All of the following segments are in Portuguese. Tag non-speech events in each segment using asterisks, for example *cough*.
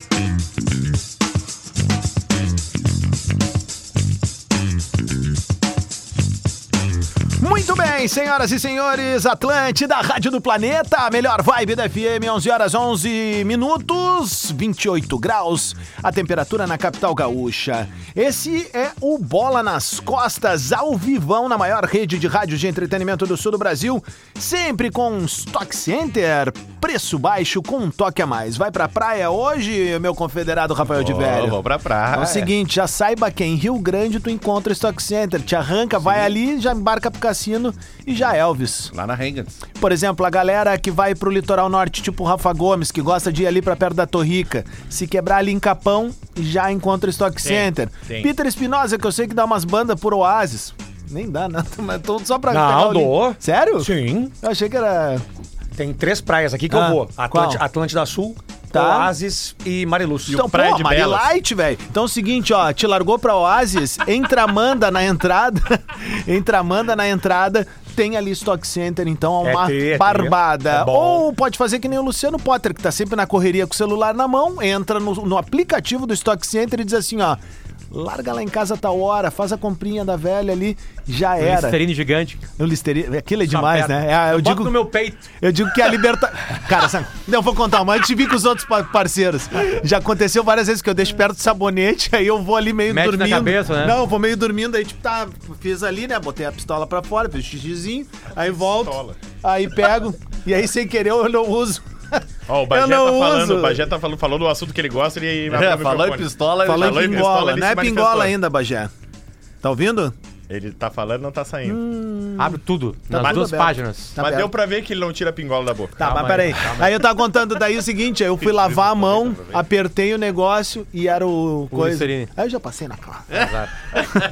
Muito bem, senhoras e senhores, Atlântida, Rádio do Planeta, a melhor vibe da FM, 11 horas 11 minutos, 28 graus, a temperatura na capital gaúcha. Esse é o Bola nas Costas, ao vivão, na maior rede de rádio de entretenimento do sul do Brasil, sempre com Stock Center, preço baixo com um toque a mais. Vai pra praia hoje, meu confederado Rafael de Velho? Vou pra praia. É o seguinte, já saiba que em Rio Grande tu encontra o Stock Center, te arranca, vai ali, já embarca pro cassino e já é Elvis. Lá na Rengens. Por exemplo, a galera que vai pro litoral norte, tipo o Rafa Gomes, que gosta de ir ali pra perto da Torrica, se quebrar ali em Capão, já encontra o Stock Center. tem. Peter Espinosa, que eu sei que dá umas bandas por Oasis. Nem dá nada, *laughs* mas tô só pra Não, dou. Sério? Sim. Eu achei que era... Tem três praias aqui que Ah, eu vou. Qual? Atlântida Sul, Tá. Oasis e Mariluz. Então, pô, de Mari Belas. Light, velho. Então é o seguinte, ó, te largou pra Oasis, *laughs* entra Amanda na entrada, *laughs* entra Amanda na entrada, tem ali Stock Center, então é É uma é tri. barbada. É. Ou pode fazer que nem o Luciano Potter, que tá sempre na correria com o celular na mão, entra no, no aplicativo do Stock Center e diz assim, ó, larga lá em casa tal hora, faz a comprinha da velha ali, já era. Listerine gigante. O Listerine, aquilo é demais, Só né? É, eu Bota digo no meu peito. eu digo que a liberta... Cara, sabe? Não, vou contar. Antes de vir com os outros pa- parceiros. Já aconteceu várias vezes que eu deixo perto do sabonete, *laughs* aí eu vou ali meio Mete na dormindo. cabeça, né? Não, eu vou meio dormindo, aí tipo, tá, fiz ali, né? Botei a pistola pra fora, fiz xixizinho, aí volto, Pistola. aí pego, e aí sem querer eu não uso. Ó, o Eu Bagé não tá falando, uso. o Bagé tá falando, falou do assunto que ele gosta e É, falou em pistola, ele Falou em pingola, não é pingola ainda, Bagé. Tá ouvindo? Ele tá falando, não tá saindo. Abre tudo. nas tudo duas aberto. páginas. Tá Mas aberto. deu pra ver que ele não tira a pingola da boca. Tá, Calma mas aí, peraí. calma Aí eu tava contando daí o seguinte, aí eu fui lavar a mão, apertei o negócio e era o coisa. Listerine. Aí eu já passei na classe. Exato.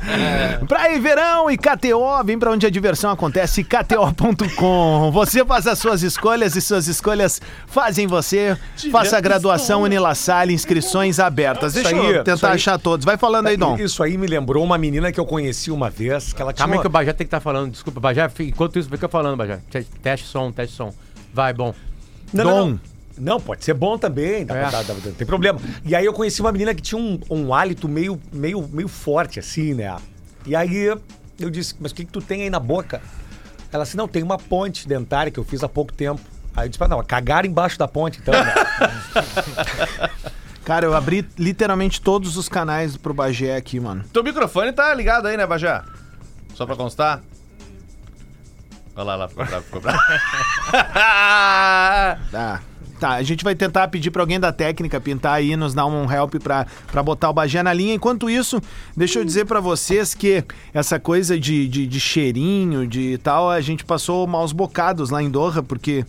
*laughs* Praia e Verão e KTO, vem pra onde a diversão acontece, KTO.com. Você faz as suas escolhas e suas escolhas fazem você. Faça a graduação Unilassalle, inscrições abertas. Deixa Isso aí, eu tentar aí. achar todos. Vai falando aí, Dom. Isso aí me lembrou uma menina que eu conheci uma vez, que ela tinha Calma aí que o Bajé tem que estar falando. Desculpa, Bajé. Enquanto isso, fica falando, Bajé. Te- Teste som, teste som. Vai, bom. Não, Dom. não, não. Não, pode ser bom também, dá- É. dá- dá- não tem problema. E aí eu conheci uma menina que tinha um, um hálito meio, meio, meio forte, assim, né? E aí eu disse, mas o que, que tu tem aí na boca? Ela assim, não, tem uma ponte dentária que eu fiz há pouco tempo. Aí eu disse, "Ah, não, cagaram embaixo da ponte, então, né? *laughs* Cara, eu abri literalmente todos os canais pro Bagé aqui, mano. Teu microfone tá ligado aí, né, Bajé? Só pra constar. Olha lá, lá, ficou bravo, ficou bravo. *laughs* Tá. Tá, a gente vai tentar pedir pra alguém da técnica pintar aí, nos dar um help pra, pra botar o Bagé na linha. Enquanto isso, deixa eu dizer pra vocês que essa coisa de, de, de cheirinho, de tal, a gente passou maus bocados lá em Doha, porque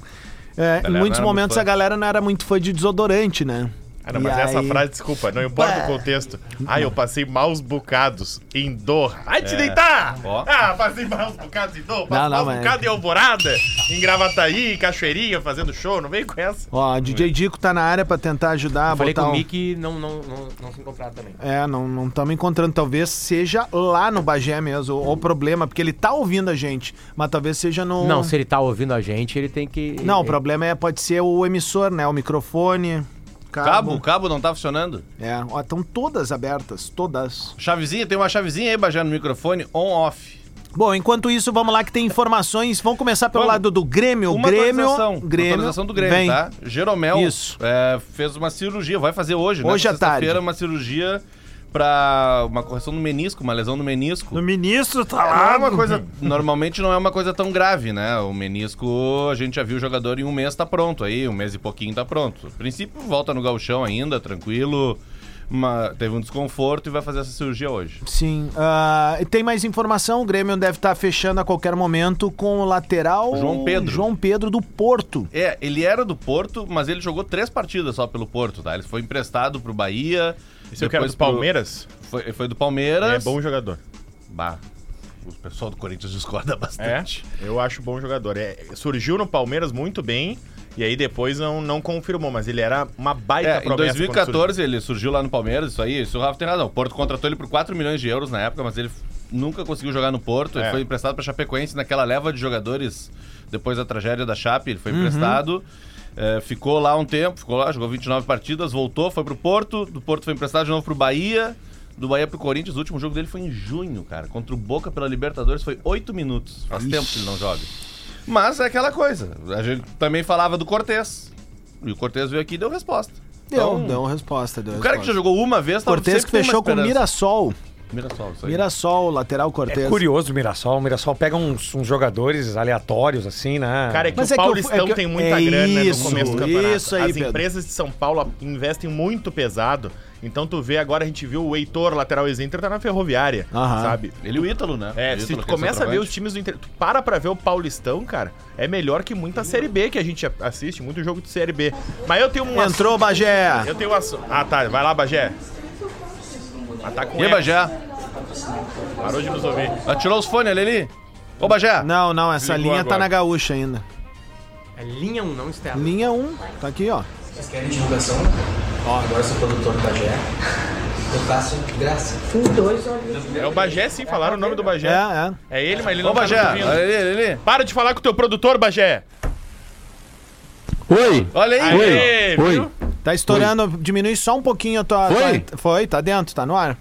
é, em muitos momentos a galera não era muito fã de desodorante, né? Ah, não, E mas essa aí- frase, desculpa, não importa o contexto. Ah, eu passei maus bocados em Doha. Vai te deitar! Ó. Ah, passei maus bocados em Doha, Não, passei não, maus mas- bocados em Alvorada, em Gravataí, Cachoeirinha, fazendo show, não vem com essa. Ó, a DJ Dico tá na área pra tentar ajudar a Falei botar com o um- Mickey e não, não, não, não se encontraram também. É, não não estamos encontrando. Talvez seja lá no Bagé mesmo, o, o problema, porque ele tá ouvindo a gente, mas talvez seja no. Não, se ele tá ouvindo a gente, ele tem que. Não, o ele- problema é, pode ser o emissor, né? O microfone. Cabo, o cabo não tá funcionando. É, ó, estão todas abertas, todas. Chavezinha, tem uma chavezinha aí, Bajé, no microfone, on-off. Bom, enquanto isso, vamos lá que tem informações. Vamos começar pelo Vamos. lado do Grêmio. Uma Grêmio, atualização, Grêmio, atualização do Grêmio, vem. tá? Jeromel Isso. é, fez uma cirurgia, vai fazer hoje, né? Hoje à tarde. uma cirurgia pra uma correção no menisco, uma lesão no menisco. No ministro tá Não lá. é uma coisa, *laughs* normalmente não é uma coisa tão grave, né? O menisco, a gente já viu o jogador em um mês tá pronto aí, um mês e pouquinho tá pronto. A princípio, volta no gauchão ainda, tranquilo. Uma- teve um desconforto e vai fazer essa cirurgia hoje. Sim. e tem mais informação. O Grêmio deve estar fechando a qualquer momento com o lateral João Pedro. João Pedro do Porto. É, ele era do Porto, mas ele jogou três partidas só pelo Porto, tá? Ele foi emprestado pro Bahia. Esse eu quero depois do pro- Palmeiras. Foi, foi do Ele Palmeiras. é bom jogador. Bah, o pessoal do Corinthians discorda *laughs* É, bastante. eu acho bom jogador. É, surgiu no Palmeiras muito bem e aí depois não, não confirmou, mas ele era uma baita É, em promessa. quando 2014 ele surgiu lá no Palmeiras, isso aí, isso o Rafa tem razão. O Porto contratou ele por 4 milhões de euros na época, mas ele nunca conseguiu jogar no Porto. Ele É. foi emprestado pra Chapecoense naquela leva de jogadores depois da tragédia da Chape, ele foi emprestado. É, ficou lá um tempo, ficou lá, jogou 29 partidas, voltou, foi pro Porto, do Porto foi emprestado de novo pro Bahia, do Bahia pro Corinthians, o último jogo dele foi em junho, cara, contra o Boca pela Libertadores, foi 8 minutos, faz tempo que ele não joga. Mas é aquela coisa, a gente também falava do Cortez, e o Cortez veio aqui e deu resposta. Deu, Então, deu resposta. Deu O cara que já jogou uma vez, Cortez que uma fechou com o. Mirassol. Mirassol, isso aí. Mirassol, lateral É Cortez. curioso o Mirassol. O Mirassol pega uns, uns jogadores aleatórios, assim, né? Cara, é que Mas o é que eu- Paulistão é que- tem muita é grana isso, no começo do campeonato. isso aí, As Pedro. empresas de São Paulo investem muito pesado. Então tu vê agora, a gente viu o Heitor, lateral ex-Inter, tá na Ferroviária, Aham. sabe? Ele e o Ítalo, né? É, O se Ítalo, tu que é começa a ver os centroavante. times do Inter, tu para pra ver o Paulistão, cara, é melhor que muita Série B que a gente assiste, muito jogo de Série B. Mas eu tenho um Entrou, Bagé. Eu tenho um assunto. Ah, tá, vai lá, Bagé. Ah, tá com E aí, eco. Bagé? Parou de nos ouvir. Ah, tirou os fones ali, ali? Ô, Bagé! Não, não, essa Ligou linha tá agora. na gaúcha ainda. É linha 1, não externa. Linha 1, tá aqui, ó. Vocês querem divulgação? Ó, agora sou produtor do Bagé. Eu faço graça. É o Bagé, sim, falaram o nome do Bagé. É, é. É ele, mas ele não Ô, Bagé! tá nos ouvindo. Olha ali, olha ali. Para de falar com o teu produtor, Bagé. Oi! Olha aí! Aê, Oi. viu? Tá estourando, diminui só um pouquinho a tua. Foi? tua- foi, tá dentro, tá no ar.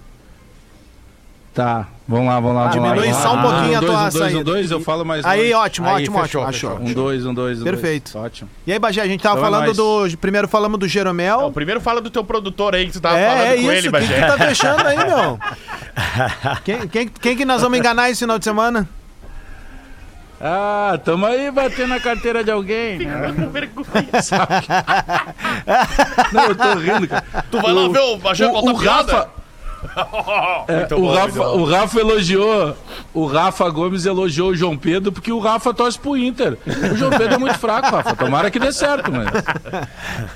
Tá, vamos lá, vamos lá. Ah, vamos diminui só um pouquinho a um, dois, tua um, dois, saída. um, dois, eu falo mais Aí, dois. ótimo, Aí, ótimo, fechou, ótimo. fechou. Achou. Um, dois, um, dois, um, Perfeito. dois. Ótimo. E aí, Bagé, a gente tava Então é falando nóis. do. Primeiro falamos do Jeromel. Não, primeiro fala do teu produtor aí que tu tava É, falando é com isso. ele, Quem Bagé. que tá fechando aí, meu? *laughs* Quem, quem, quem que nós vamos enganar esse final de semana? Ah, tamo aí batendo a carteira de alguém. né? *laughs* Não, eu tô rindo, cara. Tu vai lá ver o Bagé O, contar o piada? *laughs* É, o, bom, Rafa, o Rafa elogiou, o Rafa Gomes elogiou o João Pedro porque o Rafa torce pro Inter. O João Pedro é muito fraco, Rafa. Tomara que dê certo, mas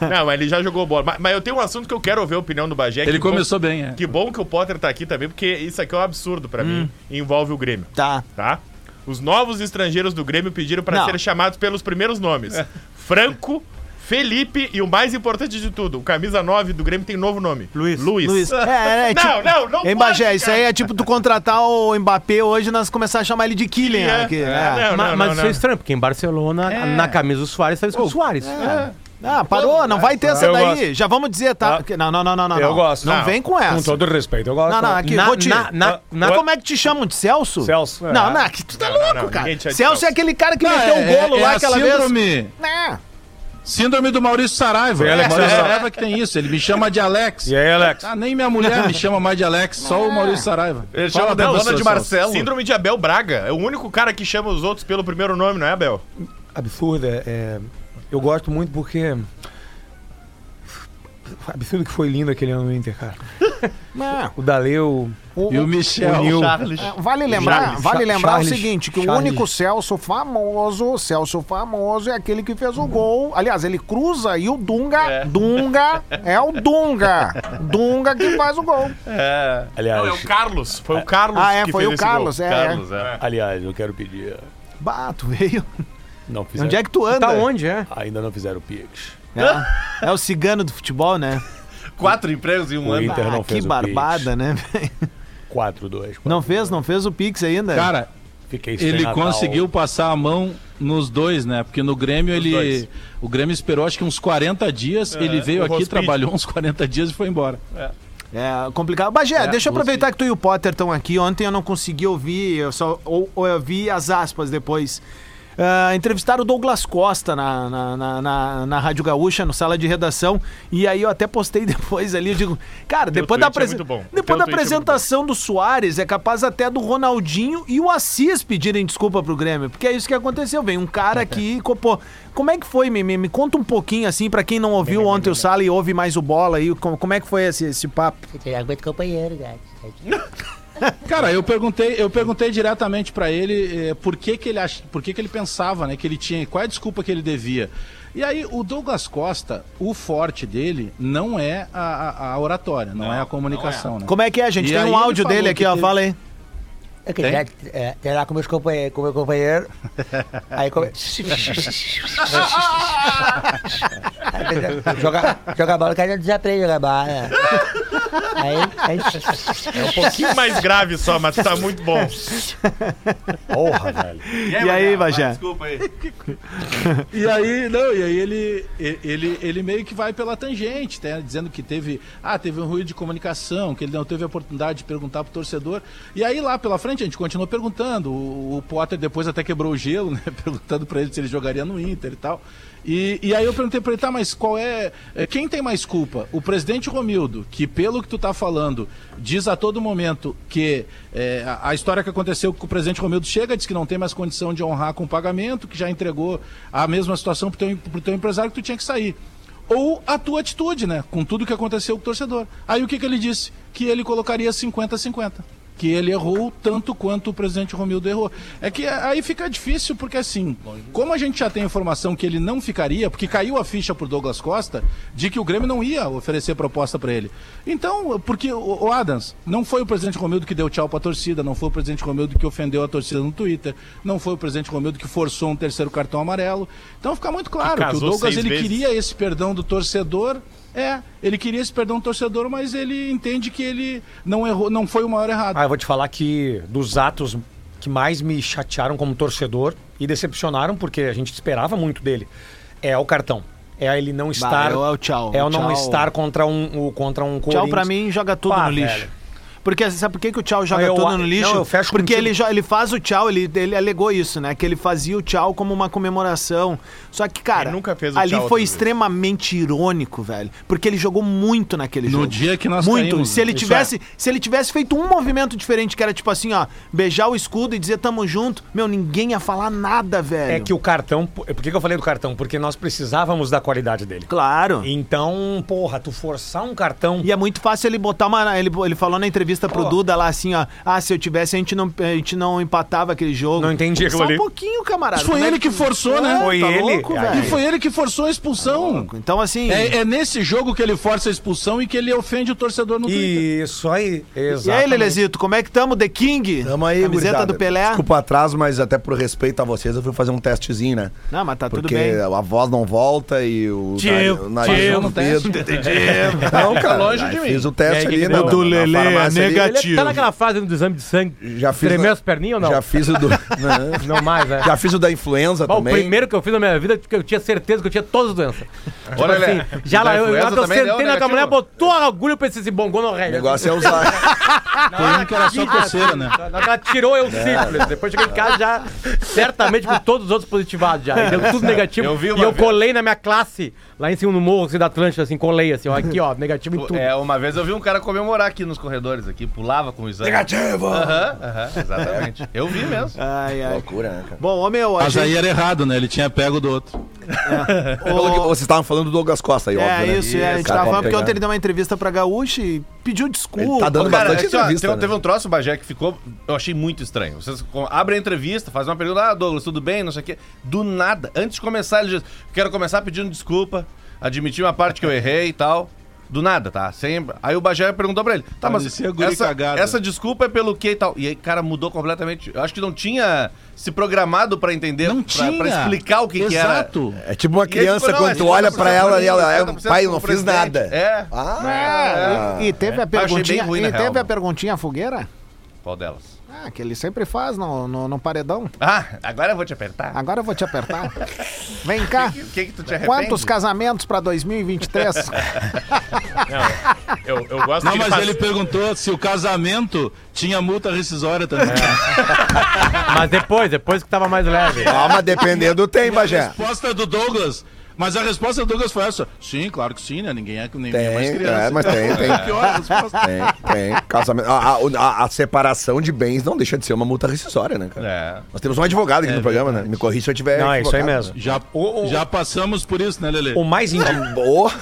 Não, mas ele já jogou bola. Mas, mas eu tenho um assunto que eu quero ouvir a opinião do Bagé. ele que bom- começou bem, é. Que bom que o Potter tá aqui também, porque isso aqui é um absurdo pra mim. e Envolve o Grêmio, Tá. tá? Os novos estrangeiros do Grêmio pediram pra Não. serem chamados pelos primeiros nomes. *laughs* Franco, Felipe e o mais importante de tudo, o camisa 9 do Grêmio tem novo nome. Luiz. Luiz. Luiz. *laughs* É, é, Não, tipo, não, não Hein, pode, Bagé, isso cara. aí é tipo tu contratar o Mbappé hoje e nós começar a chamar ele de Kylian É, aqui. é, É. não, Ma- não, mas não, isso não. é estranho, porque em Barcelona, na camisa do Soares, tá escrito Soares. Ah, parou, não vai ter essa Eu daí. gosto. Já vamos dizer, tá? Ah. Não, não, não, não, não. Eu não. gosto. Não, Não. vem com essa. Com todo respeito, eu gosto. Não, não, aqui, Na- vou te... na- na- na- na- Como é que te chamam de Celso? Celso. Não, É. não, aqui tu tá Não, não, louco, não, cara. de Celso é Celso. aquele cara que Não, meteu o golo é lá a aquela síndrome, vez. Não. Síndrome do Maurício Saraiva. É, Alex Maurício Saraiva. Saraiva que tem isso. Ele me chama de Alex. E aí, Alex? Ah, nem minha mulher me chama mais de Alex, só o Maurício Saraiva. Ele Fala chama você, dona de. Marcelo. Síndrome de Abel Braga. É o único cara que chama os outros pelo primeiro nome, não é, Abel? Absurdo, é, é- Eu gosto muito porque. *laughs* Absurdo que foi lindo aquele ano no Inter, cara. *laughs* Não. O Daleu. O- E o Michel. O Nil. É, Vale lembrar, Charles, vale lembrar Charles, o seguinte, que o Charles. único Celso famoso, Celso famoso é aquele que fez o gol. Aliás, ele cruza e o Dunga, Dunga é o Dunga. Dunga que faz o gol. É. Aliás, Não, é o Carlos. Foi o Carlos Ah, é, que foi fez o. Carlos, é. Carlos, é. aliás, eu quero pedir. Bato, veio. Não fizeram. Onde é que tu anda? Tá onde, é? Ainda não fizeram o Pix. É, é o cigano do futebol, né? Quatro empregos em um O ano. Inter não Ah, fez que o barbada, Pix. né? 4-2. Não fez, não fez o Pix ainda? Cara, Fiquei sem ele Natal. conseguiu passar a mão nos dois, né? Porque no Grêmio ele. dois. O Grêmio esperou acho que uns 40 dias. ele veio aqui, trabalhou uns 40 dias e foi embora. É complicado. Bagé, deixa eu aproveitar que tu e o Potter estão aqui. Ontem eu não consegui ouvir, eu só ou, ou eu vi as aspas depois. Ah, entrevistaram o Douglas Costa na, na, na, na- na Rádio Gaúcha, no sala de redação. E aí eu até postei *laughs* depois ali. Eu digo, cara, Teu depois da, é depois da é apresentação do Soares, é capaz até do Ronaldinho e o Assis pedirem desculpa pro Grêmio. Porque é isso que aconteceu. Vem um cara aqui. co- Pô, como é que foi, me, me, me conta um pouquinho assim, pra quem não ouviu ontem o Sala e ouve mais o bola aí. Como, como é que foi esse, esse papo? Você aguenta companheiro, gato. *laughs* Cara, eu perguntei, eu perguntei diretamente pra ele eh, por que que ele ach... por que que ele pensava, né, que ele tinha, qual é a desculpa que ele devia. E aí o Douglas Costa, o forte dele não é a, a- a oratória, não, é a comunicação, né? Como é que é, gente? E Tem um áudio dele que aqui, ó. teve- Fala aí. Eu queria é, ter lá com, meus companheiros, com meu companheiro. Aí come... *laughs* jogar, jogar bola, o cara desaprende a jogar bola. Aí, aí, É um pouquinho mais grave só, mas tá muito bom. Porra, velho. E aí, Bagé? Desculpa aí. E aí, não, e aí ele, ele, ele meio que vai pela tangente, né? Dizendo que teve, ah, teve um ruído de comunicação, que ele não teve a oportunidade de perguntar pro torcedor. E aí lá pela frente a gente continuou perguntando. O, o Potter depois até quebrou o gelo, né? *laughs* Perguntando pra ele se ele jogaria no Inter e tal. E, e aí eu perguntei pra ele, tá, mas qual é. é, Quem tem mais culpa? O presidente Romildo, que pelo que tu tá falando, diz a todo momento que é, a, a história que aconteceu com o presidente Romildo chega, diz que não tem mais condição de honrar com o pagamento, que já entregou a mesma situação pro teu, pro teu empresário que tu tinha que sair. Ou a tua atitude, né? Com tudo que aconteceu com o torcedor. Aí o que, que ele disse? Que ele colocaria 50-50 que ele errou tanto quanto o presidente Romildo errou. É que aí fica difícil, porque assim, como a gente já tem informação que ele não ficaria, porque caiu a ficha por Douglas Costa, de que o Grêmio não ia oferecer proposta para ele. Então, porque o o Adams, não foi o presidente Romildo que deu tchau pra torcida, não foi o presidente Romildo que ofendeu a torcida no Twitter, não foi o presidente Romildo que forçou um terceiro cartão amarelo. Então fica muito claro que, o casou Douglas ele vezes. queria esse perdão do torcedor. É, ele queria esse perdão do torcedor, mas ele entende que ele não errou, não foi o maior errado. Ah, eu vou te falar que dos atos que mais me chatearam como torcedor e decepcionaram, porque a gente esperava muito dele, é o cartão. É ele não estar. é o tchau, É o não tchau. estar contra um, o- contra um Tchau pra Corinthians. mim joga tudo Pá, no lixo. velho. Porque sabe por que, que o tchau joga Eu- tudo no lixo? não, eu fecho Porque ele, jo- ele faz o tchau, ele, ele alegou isso, né? Que ele fazia o tchau como uma comemoração. Só que, cara, Ele nunca fez o ali tchau foi outra vez. extremamente irônico, velho. Porque ele jogou muito naquele No jogo. dia que nós Muito. caímos, se ele tivesse, se ele tivesse feito um movimento diferente, que era tipo assim, ó, beijar o escudo e dizer tamo junto, meu, ninguém ia falar nada, velho. É que o cartão. Por que, que eu falei do cartão? Porque nós precisávamos da qualidade dele. Claro. Então, porra, tu forçar um cartão. E é muito fácil ele botar uma. Ele, ele falou na entrevista pro Duda lá assim, ó. Ah, se eu tivesse, a gente não, a gente não empatava aquele jogo. Não entendi aquilo Só ali. um pouquinho, camarada. Foi é ele que forçou, né? Foi tá ele. louco. E foi ele que forçou a expulsão. Então, assim. É, é nesse jogo que ele força a expulsão e que ele ofende o torcedor no Twitter. Isso aí, E aí. Lelezito, como é que tamo? The King? Tamo aí, Camiseta gurizada. do Pelé? Desculpa o atraso, mas até por respeito a vocês, eu fui fazer um testezinho, né? Não, mas tá tudo Porque bem. a voz não volta e o Tio, nariz- o nariz tio, *laughs* não no Dedo. Não, cara. longe aí de mim. Fiz o teste ali na, Do Lelê é ali. Negativo. Ele tá naquela fase do exame de sangue. Já fiz Tremeu na- as perninhas ou não? Já fiz o do. *laughs* Não. Não mais, né? Já fiz o da influenza Bom, o também. primeiro que eu fiz na minha vida, porque eu tinha certeza que eu tinha todas as doenças. Tipo Olha, assim, já lá, eu, lá que eu sentei na mulher, botou a agulha, eu pensei assim, bom, gonorreia. O negócio é usar. *laughs* Foi um que era só coceira, né? Ela tirou eu sífilis. Depois cheguei em casa já, certamente com todos os outros positivados já. E deu tudo *laughs* negativo. Eu vi e eu vez- colei na minha classe, lá em cima no morro, assim, da Atlântica, assim, colei assim, ó, aqui, ó, negativo em tudo. É, uma vez eu vi um cara comemorar aqui nos corredores, aqui, pulava com o exame. Negativo! Aham, aham, exatamente. Eu vi mesmo. Ai, ai. Loucura, né, cara? Bom, ô meu, a Mas gente... aí era errado, né? Ele tinha pego do outro. Pelo que vocês estavam falando do Douglas Costa aí, É, óbvio, né? isso, é, a gente Cara, tava falando porque pegar. ontem ele deu uma entrevista pra Gaúcha e pediu desculpa. Ele tá dando Cara, bastante ó, entrevista, teve, né? teve um troço, Bagé, que ficou. Eu achei muito estranho. Vocês com- abrem a entrevista, fazem uma pergunta, ah, Douglas, tudo bem? Não sei o quê. Do nada, antes de começar, ele diz: quero começar pedindo desculpa, admitir uma parte que eu errei e tal. Do nada, tá? Sempre. Aí o Bagé perguntou pra ele: tá, mas Parecia guri essa, cagado. essa desculpa é pelo quê e tal? E aí, cara, mudou completamente. Eu acho que não tinha se programado pra entender, Não pra, tinha. pra explicar o que, que era. Exato. É tipo uma aí criança não, quando é tu olha 50% pra ela e ela, é, mim, pai, eu 50% não fiz nada. É. Ah, E teve a perguntinha, ruim, e teve real, a perguntinha fogueira? Qual delas? Ah, que ele sempre faz no, no, no paredão. Ah, agora eu vou te apertar. Agora eu vou te apertar. *laughs* Vem cá. O que, que, que tu te arrepende? Quantos casamentos pra 2023? *laughs* Eu, eu gosto Não, mas faz- ele perguntou se o casamento tinha multa rescisória também. *laughs* Mas depois, depois que tava mais leve. Calma, dependendo tem, A Bagé. resposta do Douglas. Mas a resposta do Douglas foi essa. Sim, claro que sim, né? Ninguém é, ninguém é mais Tem, criança. é, mas tem, tem. Pior a resposta. Tem, tem. Casamento. A, a- a- separação de bens não deixa de ser uma multa rescisória, né, cara? É. Nós temos um advogado aqui no programa, né? Me corrija se eu tiver. Não, é isso aí mesmo. Já, já passamos por isso, né, Lele? O mais, indi- Boa.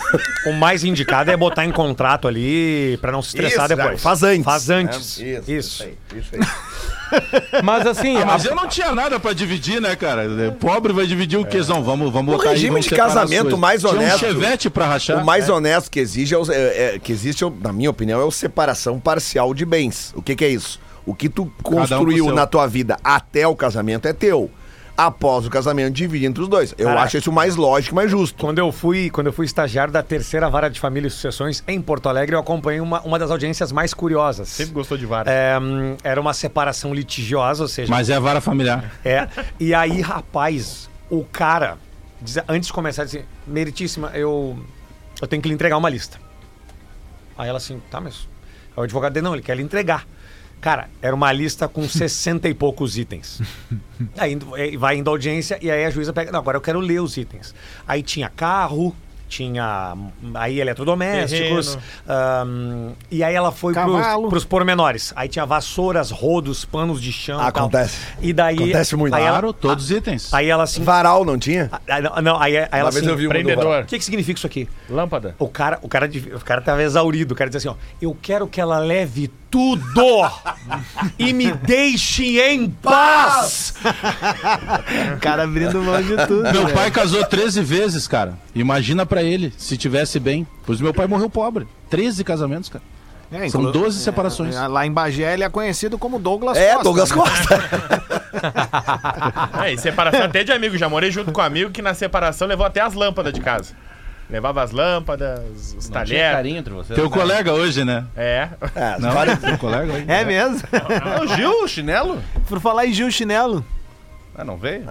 o mais indicado é botar em contrato ali pra não se estressar Isso, depois. faz antes. Faz antes. É, isso, Isso. aí, isso aí. Mas assim, Ah, mas eu não tinha nada pra dividir, né, cara? Pobre vai dividir o quê? Não, vamos, vamos O botar aí, regime vamos de casamento mais Tinha honesto- um chevette pra rachar. O mais honesto que exige é, é- é- que existe, é na minha opinião, é o separação parcial de bens. O que, que é isso? O que tu construiu seu. na tua vida até o casamento é teu. Após o casamento, divide entre os dois. Eu Caraca. acho isso o mais lógico e mais justo. Quando eu fui, quando eu fui estagiário da terceira vara de família e sucessões em Porto Alegre, eu acompanhei uma, uma das audiências mais curiosas. Sempre gostou de vara. É, hum, era uma separação litigiosa, ou seja, Mas é a vara familiar. É. E aí, rapaz, o cara, diz- antes de começar, disse: Meritíssima, eu, eu tenho que lhe entregar uma lista. Aí ela assim, tá, mas. Aí o advogado dele, não, ele quer lhe entregar. Cara, era uma lista com *laughs* 60 e poucos itens. *laughs* Aí eh, vai indo a audiência e aí a juíza pega. Não, agora eu quero ler os itens. Aí tinha carro, tinha aí eletrodomésticos. hum, e aí ela foi pros, Cavalo. pros pormenores. Aí tinha vassouras, rodos, panos de chão. e tal. Acontece. E daí. Acontece muito. Aí ela, Claro, todos os itens. aí ela assim. Varal não tinha? Ah, não, não, aí, aí ela assim. eu vi do Prendedor. O que, que significa isso aqui? Lâmpada. O cara, o cara, o cara tava exaurido. O cara diz assim, ó. Eu quero que ela leve tudo e me deixe em paz. Cara abrindo mão de tudo. Meu né? pai casou 13 vezes, cara. Imagina pra ele, se tivesse bem. Pois meu pai morreu pobre. 13 casamentos, cara. É, São inclu- 12 separações. é, Lá em Bagé ele é conhecido como Douglas É, Costa. Douglas né? Costa. *laughs* É, e separação até de amigo. Já morei junto com um amigo que na separação levou até as lâmpadas de casa. Levava as lâmpadas, os Não tinha talheres. carinho entre vocês. Teu né? colega hoje, né? É. É, Não, várias- teu colega hoje. É mesmo? Ah, o Gil, o chinelo? Por falar em Gil Chinelo. Ah, não veio?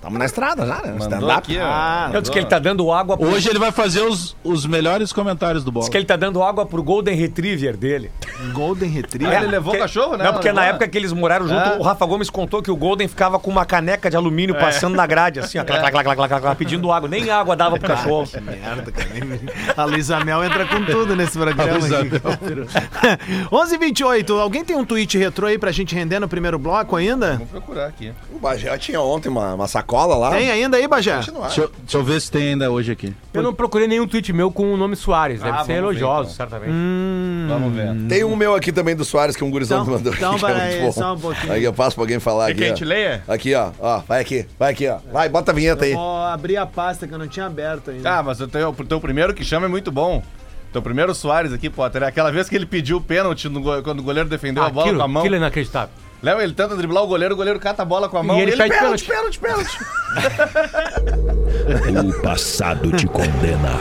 Tamo na estrada já, né? Mandou Stand-up. aqui, ó. Ah, Eu disse que ele tá dando água pro, Hoje ele vai fazer os, os melhores comentários do bola. diz que ele tá dando água pro Golden Retriever dele. Golden Retriever. Ah, ele levou o cachorro, né? Não, porque Levou, na época que eles moraram junto, É. o Rafa Gomes contou que o Golden ficava com uma caneca de alumínio passando na grade, assim, ó, clac, clac, clac, clac, clac, clac, pedindo água. Nem água dava pro cachorro. Que merda, cara. A Luísa Mel entra com tudo nesse programa. Luísa aqui. *laughs* 11h28. Alguém tem um tweet retrô aí pra gente render no primeiro bloco ainda? Vou procurar aqui. O Bagé tinha ontem uma, uma sacola lá. Tem ainda aí, Bajé? Deixa eu, deixa eu ver se tem ainda hoje aqui. Eu não procurei nenhum tweet meu com o nome Soares. Deve Ah, ser vamos ver, elogioso, então. certamente. Vamos ver. Tem um meu aqui também do Soares, que um gurizão Então- me mandou então aqui, que é peraí, muito bom. só um pouquinho. Aí eu passo pra alguém falar Quer aqui, que a ó. gente leia? Aqui, ó. Ó, vai aqui, vai aqui, ó. Vai, bota a vinheta aí. Vou abrir a pasta que eu não tinha aberto ainda. Ah, mas o teu, o teu primeiro que chama é muito bom. Teu primeiro Soares aqui, Potter, é aquela vez que ele pediu o pênalti no go- quando o goleiro defendeu a bola aquilo, com a mão. aquilo é inacreditável. Léo, ele tenta driblar o goleiro, o goleiro cata a bola com a mão. ele pede pênalti, pênalti, pênalti. *laughs* O passado te condena.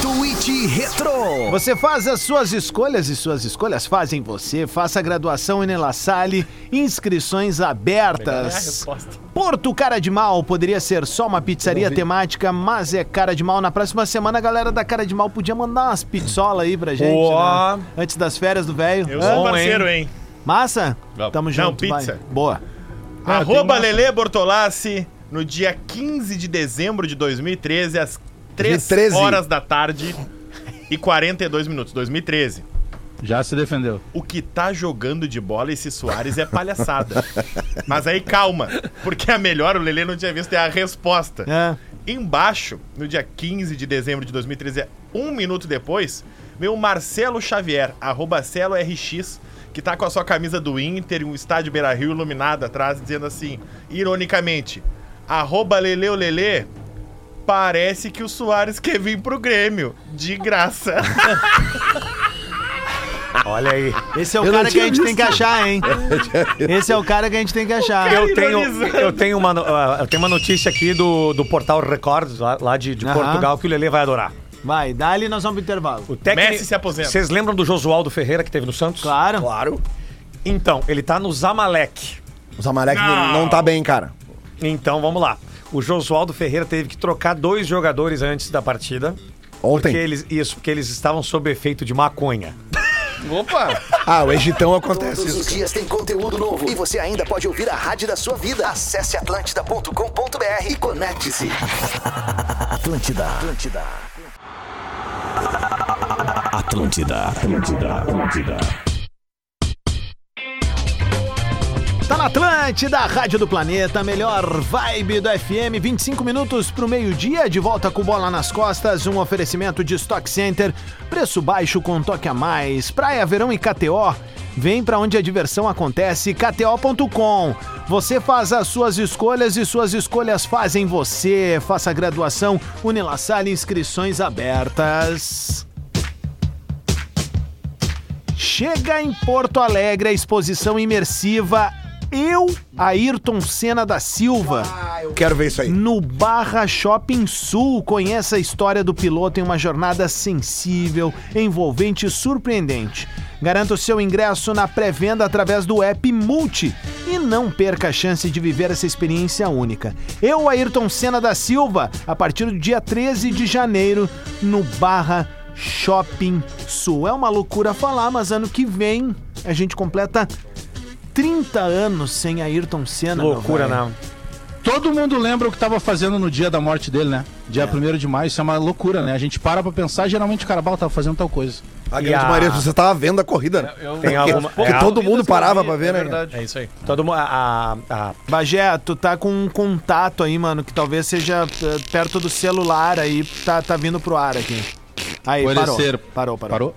Tweet Retro. Você faz as suas escolhas e suas escolhas fazem você. Faça a graduação em La Salle, inscrições É a abertas. resposta. Porto Cara de Mal poderia ser só uma pizzaria temática, mas é Cara de Mal. Na próxima semana, a galera da Cara de Mal podia mandar umas pizzolas aí pra gente. Né? Antes das férias do velho. Eu sou parceiro, hein? Massa? Vamos. Tamo Não, junto. vai. pizza. Boa. Arroba Lele Bortolassi, no dia 15 de dezembro de 2013, às 3 2013. horas da tarde e 42 minutos. 2013. Já se defendeu. O que tá jogando de bola esse Soares é palhaçada. Mas aí calma, porque a melhor o Lele não tinha visto é a resposta. É. Embaixo, no dia 15 de dezembro de 2013, um minuto depois, veio o Marcelo Xavier, arroba Celo RX, que tá com a sua camisa do Inter e um estádio Beira Rio iluminado atrás, dizendo assim, ironicamente, arroba Leleu Lele, parece que o Soares quer vir pro Grêmio, de graça. *laughs* Olha aí. Esse é o Eu cara que a gente tem que visto. achar, hein? Esse é o cara que a gente tem que achar. Eu *laughs* tenho, ironizando. eu, tenho uma, ah, eu tenho uma notícia aqui do, do portal Records, lá, lá de, de. Portugal, que o Lelê vai adorar. Vai, dali nós vamos pro intervalo. O técnico, Messi se aposenta. Vocês lembram do Josualdo Ferreira que teve no Santos? Claro. Claro. Então, ele tá no Zamalek. O Zamalek não. não tá bem, cara. Então, vamos lá. O Josualdo Ferreira teve que trocar dois jogadores antes da partida. Porque Ontem. eles, isso, porque eles estavam sob efeito de maconha. *laughs* Opa! *laughs* Ah, o Egitão acontece Todos os isso. dias tem conteúdo novo e você ainda pode ouvir a rádio da sua vida. Acesse atlântida.com.br e conecte-se. *laughs* Atlântida. Atlântida. Atlântida. Atlântida. Atlântida. Tá na Atlântida, Rádio do Planeta, melhor vibe do FM, 25 minutos pro meio-dia, de volta com bola nas costas, um oferecimento de Stock Center, preço baixo com toque a mais, Praia, Verão e KTO, vem pra onde a diversão acontece, kto.com. Você faz as suas escolhas e suas escolhas fazem você, faça graduação, Unilassalle, inscrições abertas. Chega em Porto Alegre a exposição imersiva Eu, Ayrton Senna da Silva, Eu quero ver isso aí. no Barra Shopping Sul. Conheça a história do piloto em uma jornada sensível, envolvente e surpreendente. Garanta o seu ingresso na pré-venda através do app Multi e não perca a chance de viver essa experiência única. Eu, Ayrton Senna da Silva, a partir do dia 13 de janeiro, no Barra Shopping Sul. É uma loucura falar, mas ano que vem a gente completa 30 anos sem Ayrton Senna. Loucura, não. Todo mundo lembra o que tava fazendo no dia da morte dele, né? Dia 1 de maio, isso é uma loucura, né? A gente para pra pensar, geralmente o cara, "Bah, tava fazendo tal coisa. A E grande a- maioria, você tava vendo a corrida, né? Eu, Tem alguma- Porque é, todo mundo parava pra ver, né? verdade. É isso aí. Todo mundo. A, a, a- Bagé, tu tá com um contato aí, mano, que talvez seja eh, perto do celular aí, tá, tá vindo pro ar aqui. Aí, parou. Parou, parou. Parou?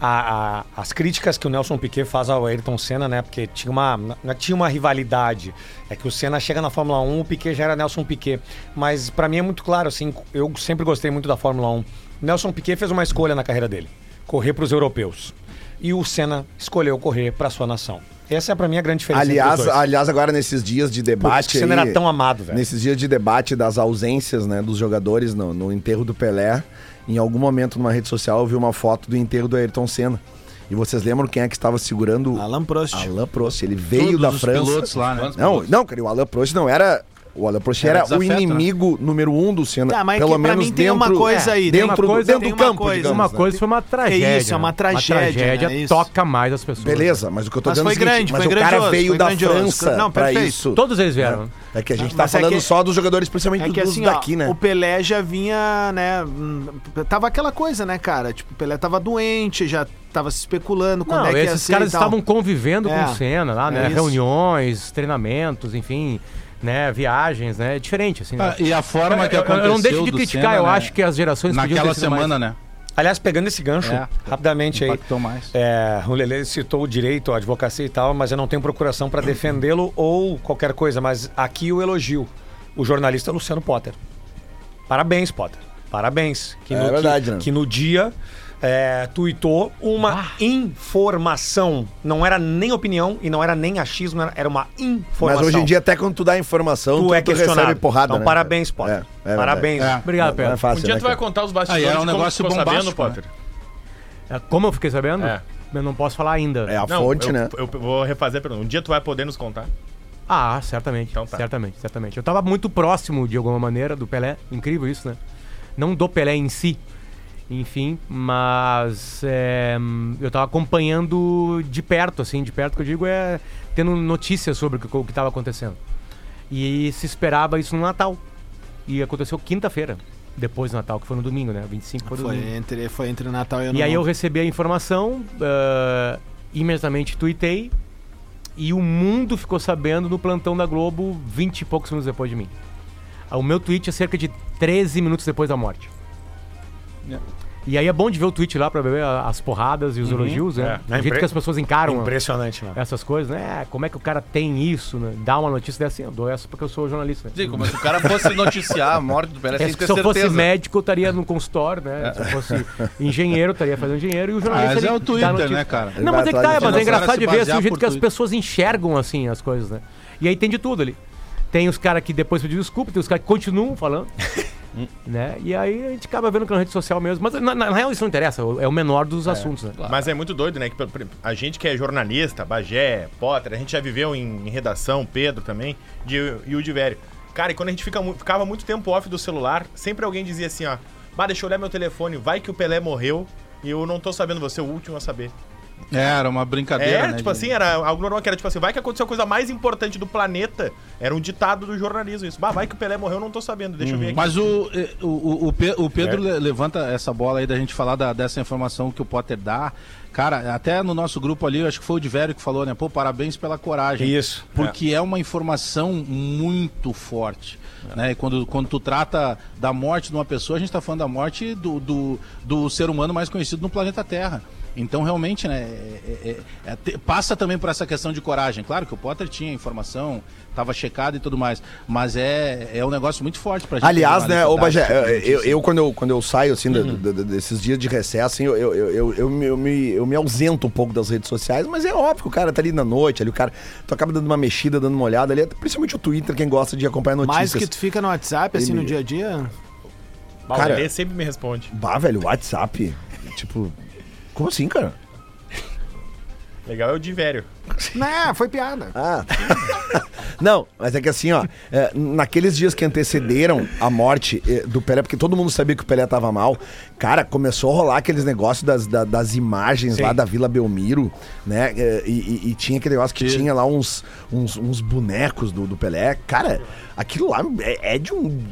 a- a- as críticas que o Nelson Piquet faz ao Ayrton Senna, né? Porque tinha uma, não tinha uma rivalidade. É que o Senna chega na Fórmula 1, o Piquet já era Nelson Piquet. Mas pra mim é muito claro, assim, eu sempre gostei muito da Fórmula 1. Nelson Piquet fez uma escolha na carreira dele: correr pros europeus. E o Senna escolheu correr pra sua nação. Essa é pra mim a grande diferença. os Aliás, aliás, agora nesses dias de debate. o Senna aí, era tão amado, velho. Nesses dias de debate das ausências né, dos jogadores no, no enterro do Pelé, em algum momento numa rede social eu vi uma foto do enterro do Ayrton Senna. E vocês lembram quem é que estava segurando? Alain Prost. Alain Prost. Ele veio Todos da os França. pilotos lá, né? Não, não, cara, o Alain Prost não era. O Alain Prost Era era, o né? inimigo número um do Senna. Tá, mas pelo que pra menos mim tem dentro, uma coisa aí, tem dentro, coisa- do, dentro tem do campo, coisa, digamos. Uma né? coisa foi uma tragédia. isso, é uma né? tragédia, Uma tragédia né? Toca mais as pessoas. Beleza, mas o que eu tô Mas dizendo foi é o seguinte, grande, mas foi o cara veio da. França Não, pra perfeito. isso. Todos eles vieram. É que a gente tá Mas é falando que- só dos jogadores, principalmente É que dos assim, ó, daqui, né? o Pelé já vinha, né? hum, Tava aquela coisa, né, cara? Tipo, o Pelé tava doente, já tava se especulando quando Não, é que ia esses ser caras estavam convivendo É, com o Senna lá, é né? Reuniões, treinamentos, enfim, né? Viagens, né? É diferente, assim. né? Ah, e a forma que eu, eu aconteceu não deixo de criticar, Senna, eu né? acho que as gerações Naquela ter sido mais- semana, né? Aliás, pegando esse gancho, É. rapidamente aí. Impactou mais. É, o Lele citou o direito, a advocacia e tal, mas eu não tenho procuração para defendê-lo ou qualquer coisa. Mas aqui o elogio. O jornalista Luciano Potter. Parabéns, Potter. Parabéns. Que É verdade, que, né? que no dia é, tuitou uma informação. Não era nem opinião e não era nem achismo, era- era uma informação. Mas hoje em dia, até quando tu dá informação, tu, tu, é tu questionado. recebe porrada, então, né? parabéns, Potter. É, é verdade. parabéns. É. Obrigado, é Pedro. fácil, Um dia né, tu vai contar os bastidores Aí é um de como negócio ficou sabendo, bombástico, né? Potter. É, Como eu fiquei sabendo? É. Eu não posso falar ainda. É a Não, fonte, eu, né? Eu, vou refazer a pergunta. Um dia tu vai poder nos contar? Ah, certamente. Então tá. Certamente, certamente. Eu tava muito próximo, de alguma maneira, do Pelé. Incrível isso, né? Não do Pelé em si. Enfim, mas é, eu tava acompanhando de perto, assim, de perto que eu digo é tendo notícias sobre o que, o que tava acontecendo. E se esperava isso no Natal. E aconteceu quinta-feira, depois do Natal, que foi no domingo, né? 25 foi, Foi domingo. entre, foi entre Natal e Ano E aí eu recebi a informação, ah, imediatamente tuitei, e o mundo ficou sabendo no plantão da Globo 20 e poucos minutos depois de mim. O meu tweet é cerca de 13 minutos depois da morte. E aí é bom de ver o tweet lá pra ver as porradas e os elogios, né? É. O jeito Impre- que as pessoas encaram Impressionante, né? essas coisas, né? Como é que o cara tem isso, né? Dá uma notícia dessa assim, eu dou essa porque eu sou jornalista. Né? Sim, como se o cara fosse noticiar a morte do Pelé É, sem se ter eu fosse médico, eu estaria no consultório, né? Se eu fosse engenheiro, eu estaria fazendo engenheiro e o jornalista. Mas é o Twitter, né, cara? Não, mas é que tá, mas é engraçado de ver assim, o jeito que as pessoas enxergam assim as coisas, né? E aí tem de tudo ali. Tem os caras que depois pediram desculpa, tem os caras que continuam falando. *laughs* né? E aí a gente acaba vendo que na rede social mesmo. Mas na, na real isso não interessa, é o menor dos assuntos, né? Mas é muito doido, né? Que a gente que é jornalista, Bagé, Potter, a gente já viveu em, em redação, Pedro também, de, e o de Vério. Cara, e quando a gente fica, ficava muito tempo off do celular, sempre alguém dizia assim, ó, bah, deixa eu olhar meu telefone, vai que o Pelé morreu e eu não tô sabendo, você é o último a saber. É, era uma brincadeira, É, né? tipo de- assim, era algo normal, que era tipo assim, vai que aconteceu a coisa mais importante do planeta. Era um ditado do jornalismo isso. Bah, vai que o Pelé morreu, eu não tô sabendo, deixa eu ver aqui. Mas o, eh, o, o, o Pe- o Pedro É. le- levanta essa bola aí da gente falar da- dessa informação que o Potter dá. Cara, até no nosso grupo ali, eu acho que foi o de Vério que falou, né? Pô, parabéns pela coragem. Isso. Porque é, uma informação muito forte. Né? E quando, quando tu trata da morte de uma pessoa, a gente tá falando da morte do, do, do ser humano mais conhecido no planeta Terra. Então, realmente, né, é- é- é- é passa também por essa questão de coragem. Claro que o Potter tinha informação, estava checado e tudo mais, mas é, é um negócio muito forte pra gente. Aliás, né, ô Bagé, de eu, eu, quando, eu, quando eu saio, assim, da- da- desses dias de recesso, assim, eu, eu, eu, eu, eu me, eu, me, eu me ausento um pouco das redes sociais, mas é óbvio que o cara tá ali na noite, ali o cara, tu acaba dando uma mexida, dando uma olhada ali, principalmente o Twitter, quem gosta de acompanhar notícias. Mais que tu fica no WhatsApp, assim, no dia a dia. Cara- o sempre me responde. Bah, velho, WhatsApp, tipo, como assim, cara? Legal é o de velho. Não, foi piada. Ah. *laughs* Não, mas é que assim, ó, é, naqueles dias que antecederam a morte eh, do Pelé, porque todo mundo sabia que o Pelé tava mal, cara, começou a rolar aqueles negócios das, da- das imagens lá da Vila Belmiro, né? eh, E, e- e tinha aquele negócio que tinha lá uns, uns, uns bonecos do, do Pelé. Cara, aquilo lá é, é de um.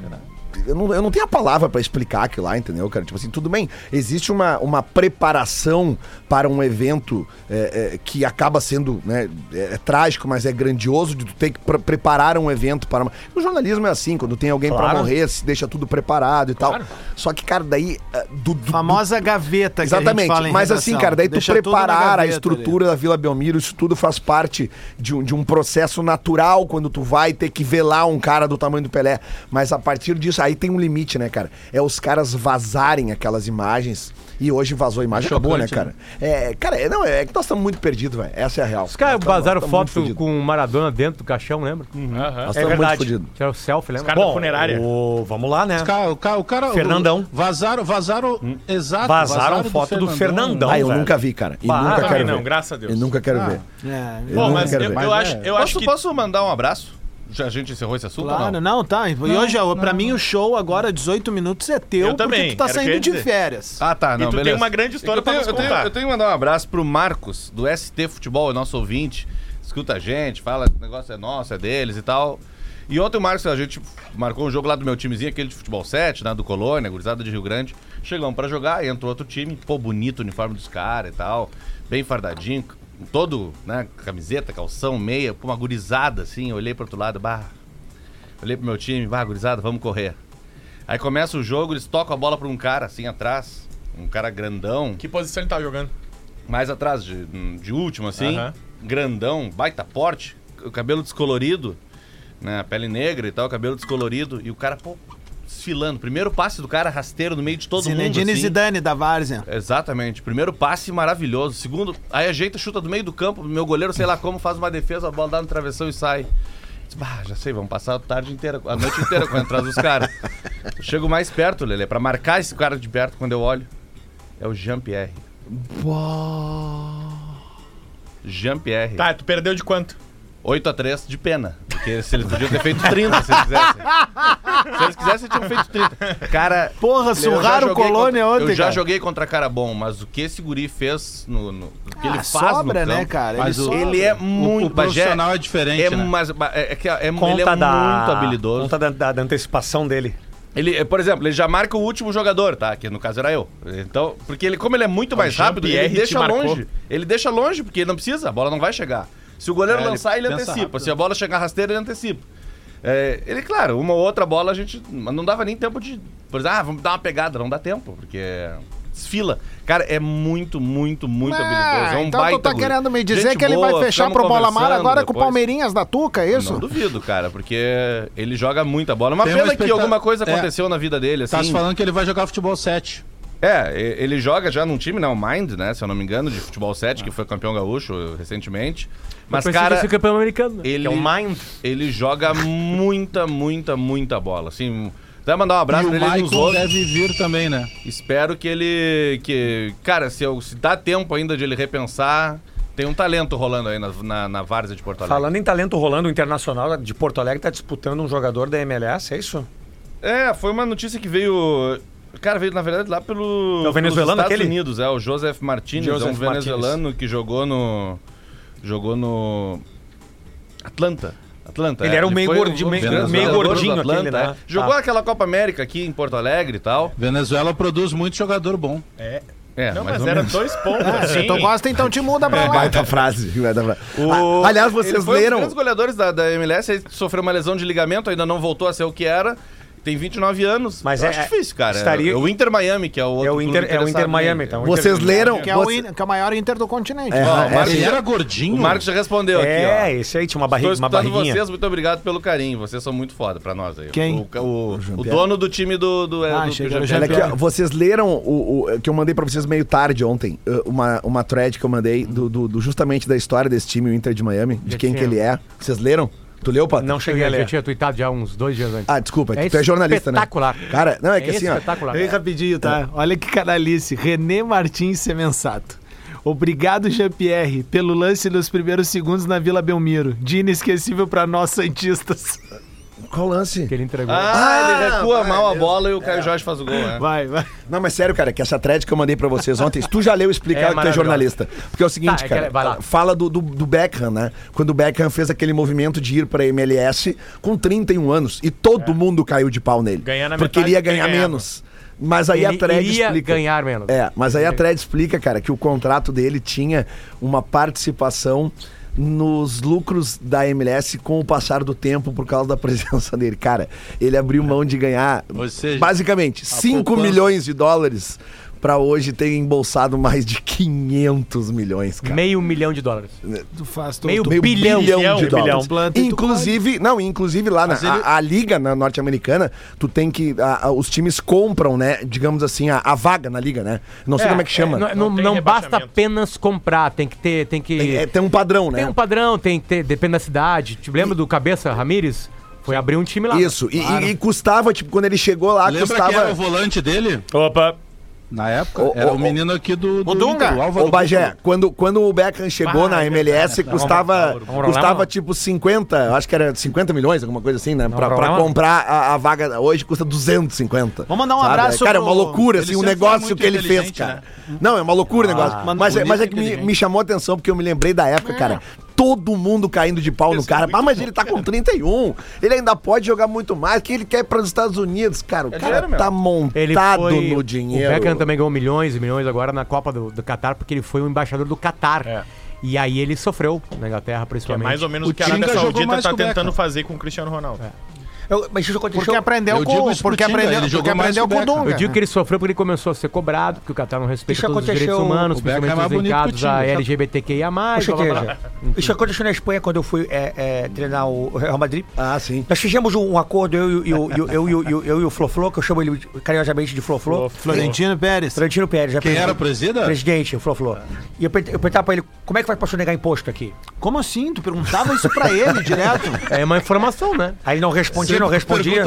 Eu não, eu não tenho a palavra pra explicar aquilo lá, entendeu, cara? Tipo assim, tudo bem, existe uma, uma preparação para um evento é, é, que acaba sendo né, é, é trágico, mas é grandioso de tu ter que pre- preparar um evento para uma... O jornalismo é assim, quando tem alguém pra Claro. morrer, se deixa tudo preparado e tal. Só que, cara, daí... é, Do, do- Famosa gaveta Exatamente, mas redação. assim, cara, daí tu Deixa na preparar a estrutura da Vila Belmiro, isso tudo faz parte de um, de um processo natural quando tu vai ter que velar um cara do tamanho do Pelé. Mas a partir disso, aí tem um limite, né, cara? É os caras vazarem aquelas imagens. E hoje vazou a imagem, acabou, né, Chocante, cara? É, cara, é, não, é que nós estamos muito perdidos, velho. Essa é a real. Os caras vazaram foto com o Maradona dentro do caixão, lembra? Aham. Nós É estamos muito verdade. fudidos. Tiraram o selfie, lembra? caras da funerária. o- vamos lá, né? Os cara- o cara, o cara- Fernandão. o- vazaram, vazaram, exato. Vazaram foto do Fernandão. Ah, eu velho. nunca vi, cara. E Bah, nunca quero não, ver. graças a Deus. Eu nunca quero ver. É, Eu Bom, nunca mas quero eu, ver. eu Mas acho, é. eu acho que... posso mandar um abraço? Já a gente encerrou esse assunto ou Claro, não? não, tá. E hoje, ó, pra mim, o show agora, 18 minutos, é teu, Eu também, porque tu tá saindo de dizer. férias. Ah, tá, E não, tu tem beleza. uma grande história eu tenho, pra nos eu tenho- contar. eu tenho que mandar um abraço pro Marcos, do ST Futebol, é nosso ouvinte. Escuta a gente, fala que o negócio é nosso, é deles e tal. E ontem o Marcos, a gente marcou um jogo lá do meu timezinho, aquele de futebol 7, né, do Colônia, gurizada de Rio Grande. Chegamos pra jogar, e entrou outro time, pô, bonito o uniforme dos caras e tal, bem fardadinho, todo, né, camiseta, calção, meia, pô, uma gurizada assim, eu olhei pro outro lado, bah, olhei pro meu time, bah, gurizada, vamos correr. Aí começa o jogo, eles tocam a bola pra um cara assim atrás, um cara grandão, Que posição ele tava jogando? mais atrás, de, de último, assim. Aham. Grandão, baita porte, o cabelo descolorido, né? Pele negra e tal, cabelo descolorido. E o cara, pô, desfilando. Primeiro passe do cara rasteiro no meio de todo Zinedine mundo. Assim. Zidane da Várzea. Exatamente. Primeiro passe maravilhoso. Segundo, aí ajeita, chuta do meio do campo. Meu goleiro, sei lá como, faz uma defesa, a bola dá no travessão e sai. Bah, já sei, vamos passar a tarde inteira, a noite inteira correndo atrás dos caras. Eu chego mais perto, Lele, pra marcar esse cara de perto quando eu olho. É o Jean-Pierre. Jean-Pierre. Tá, tu perdeu de quanto? 8x3 de pena. Porque se eles podiam ter feito 30, se eles quisessem. Se eles quisessem, tinham feito 30. Cara. Porra, surraram o Colônia contra- ontem, Eu já cara. joguei contra cara bom, mas o que esse guri fez no. no- o que Ah, ele faz sobra, no né, campo, cara? Mas Ele o- sobra. Ele é O, muito. o profissional é diferente, é, né? mas, é, é, que é, ele é da, muito habilidoso. Conta da, da- da antecipação dele. Ele, é, por exemplo, ele já marca o último jogador, tá? Que no caso era eu. Então, porque ele, como ele é muito mais rápido, ele deixa longe. Ele deixa longe, porque ele não precisa, a bola não vai chegar. Se o goleiro É, ele lançar, ele, pensa antecipa. rápido. Se a bola chegar rasteira, ele antecipa. É, ele, claro, uma ou outra bola a gente. mas Não dava nem tempo de. Por exemplo, ah, vamos dar uma pegada, não dá tempo, porque. Desfila. Cara, é muito, muito, muito habilidoso. É um então baita tu tá guri. querendo me dizer Gente que ele boa, vai fechar pro Bola Mar agora com o depois. Palmeirinhas da Tuca, é isso? Não duvido, cara, porque ele joga muita bola. Uma Tem uma pena que alguma coisa é. aconteceu na vida dele, assim. Tá se falando que ele vai jogar futebol 7. É, e- ele joga já num time, né? O Mind, né? Se eu não me engano, de futebol 7, que foi campeão gaúcho recentemente. Mas, que cara, ser campeão americano. né? ele, Que é o Mind. ele joga muita, muita, muita bola. Assim, até mandar um E abraço o pra ele ele nos Michael ouve. deve vir também, né? Espero que ele. Que, cara, se, eu, se dá tempo ainda de ele repensar, tem um talento rolando aí na, na, na Várzea de Porto Alegre. Falando em talento rolando, o Internacional de Porto Alegre tá disputando um jogador da MLS, é isso? É, foi uma notícia que veio. Cara, veio na verdade lá pelo. É o venezuelano Estados aquele? Unidos, é o Joseph Martinez, é um Joseph Martinez. venezuelano que jogou no. Jogou no. Atlanta. Atlanta. Ele é. era o meio gordinho- um meio- meio gordinho Atlanta, aquele, né? é. Jogou Tá. aquela Copa América aqui em Porto Alegre e tal. Venezuela produz muito jogador bom. É. É, Não, mas era menos. dois pontos, Ah, *laughs* se assim. tu gosta, então te muda pra lá. Baita frase. baita frase. O- Ah, aliás, ele vocês foi um dos leram. grandes goleadores da, da MLS, ele sofreu uma lesão de ligamento, ainda não voltou a ser o que era. Tem 29 anos. Mas Eu é- acho difícil, cara. estaria- É o Inter Miami, que é o outro É o Inter, clube é o Inter Miami, então. Vocês leram. Que é, o, você- in- que é o maior Inter do continente. É, Ó, o é, Marcos Ele já- era gordinho. O Marcos já respondeu aqui, ó. É, esse aí tinha uma, barriga, Estou uma barriguinha. vocês, muito obrigado pelo carinho. Vocês são muito foda pra nós aí. Quem? O, o, o dono do time do. do, Ah, do, do o. Olha aqui, ó, vocês leram o, o- que eu mandei pra vocês meio tarde ontem, uh, uma, uma thread que eu mandei do, do- do- justamente da história desse time, o Inter de Miami, de quem que ele é. Vocês leram? Tu leu, Pato? Não cheguei a Eu já ler. tinha tweetado já uns dois dias antes. Ah, desculpa, É tu é jornalista, espetacular. né? Cara, não, é que É assim, ó. espetacular. Bem rapidinho, tá? Olha que canalice. René Martins Semensato. Obrigado, Jean-Pierre, pelo lance nos primeiros segundos na Vila Belmiro. Dia inesquecível pra nós Santistas. *laughs* Qual lance? Que ele entregou. Ah, ele recua vai, mal a bola e o Caio Jorge faz o gol, né? Vai, vai. Não, mas sério, cara, que essa thread que eu mandei pra vocês ontem, tu já leu explicar É que tu é maravilhosa. jornalista. Porque é o seguinte, Tá, é que cara, ela- vai lá. fala do, do, do Beckham, né? Quando o Beckham fez aquele movimento de ir pra MLS com 31 anos e todo mundo caiu de pau nele. Ganhar na porque ele ia ganhar ganhava. menos. Mas aí a ele thread iria explica. ganhar menos. É, mas aí a thread explica, cara, que o contrato dele tinha uma participação nos lucros da MLS com o passar do tempo por causa da presença dele. Cara, ele abriu mão de ganhar seja, basicamente 5 poupança- milhões de dólares pra hoje ter embolsado mais de 500 milhões, cara. Meio milhão de dólares. Tu faz tu, Meio tu, Meio bilhão. bilhão, de bilhão. dólares. E Inclusive, não, inclusive lá na ele- a, a liga na norte-americana, tu tem que a- a- os times compram, né, digamos assim, a, a vaga na liga, né? Não sei como é que chama. não não, Não não basta apenas comprar, tem que ter. Tem que. Tem, é, tem um padrão, né? Tem um padrão, tem que ter. Depende da cidade. Te lembra do Cabeça Ramírez? Foi abrir um time lá. Isso, e, e- e custava, tipo, quando ele chegou lá, Lembra custava. que era o volante dele? Opa. Na época? Ô, era ô, o menino aqui do, do O Dunga. Inter, o Álvaro Ô, Bagé, quando, quando o Beckham chegou na MLS, custava, Vamos custava rolar, tipo 50, eu acho que era 50 milhões, alguma coisa assim, né? Pra, pra comprar a, a vaga hoje custa 250. Vamos mandar um sabe? abraço Cara, é uma loucura, Ele assim, o sempre negócio que ele fez, cara. né? Não, é uma loucura o negócio. mas é, mas é e que me, me chamou a atenção, porque eu me lembrei da época, cara. Todo mundo caindo de pau no cara. Ah, mas ele tá com 31. Ele ainda pode jogar muito mais. Que ele quer para os Estados Unidos, cara. O cara dinheiro, meu. tá Ele montado foi, no dinheiro. O Beckham também ganhou milhões e milhões agora na Copa do, do Qatar, porque ele foi o embaixador do Qatar. É. E aí ele sofreu na Inglaterra, Que é principalmente. mais ou menos O que a Arábia Saudita tá tentando fazer com o Cristiano Ronaldo. Eu, mas deixa eu, deixa Porque eu- aprendeu eu com, isso porque aprendeu, ele porque aprendeu com o. Dunga. Eu digo que ele sofreu porque ele começou a ser cobrado, porque o Qatar não respeita Isso todos os direitos aconteceu- humanos, é principalmente mais os o a. LGBTQIA+, blá, blá, blá. Isso aconteceu na Espanha quando eu fui é, é, treinar o Real Madrid. Ah, sim. Nós fizemos um, um acordo, eu, e o- eu, eu, eu, eu, eu e o Flo-Flo, que eu chamo ele carinhosamente de Flo-Flo. Florentino Pérez. Florentino Pérez. é Quem presidente- era o presida? Presidente, o Flo-Flo. E eu, perguntei- eu perguntava pra ele, como é que faz pra sonegar imposto aqui? Como assim? Tu perguntava isso pra ele direto? É uma informação, né? Aí ele não respondia, Não respondia.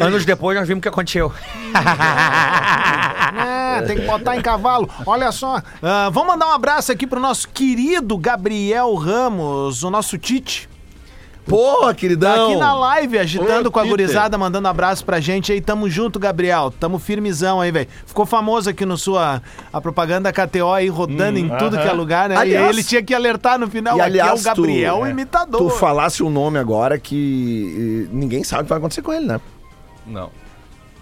Anos depois nós vimos o que aconteceu. *laughs* É, tem que botar em cavalo. Olha só. ah, vamos mandar um abraço aqui pro nosso querido Gabriel Ramos, o nosso Tite. Pô, Tá queridão. aqui na live, agitando Ô, com a gurizada, mandando abraço pra gente aí. Tamo junto, Gabriel. Tamo firmezão aí, velho. Ficou famoso aqui no sua a propaganda KTO aí, rodando em tudo que é lugar, né? Aliás- e aí ele tinha que alertar no final. E aqui é aliás, o Gabriel, tu, o é, imitador. tu falasse um nome agora que ninguém sabe o que vai acontecer com ele, né? Não.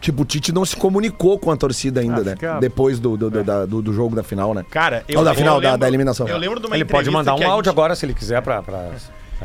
Tipo, o Tite não se comunicou com a torcida ainda, Ah, né? fica- Depois do, do, do, da- do- do jogo da final, né? Cara, eu, Ou da eu final, da- lembro- da eliminação. Eu lembro de uma ele pode mandar um a áudio gente- agora se ele quiser pra. pra...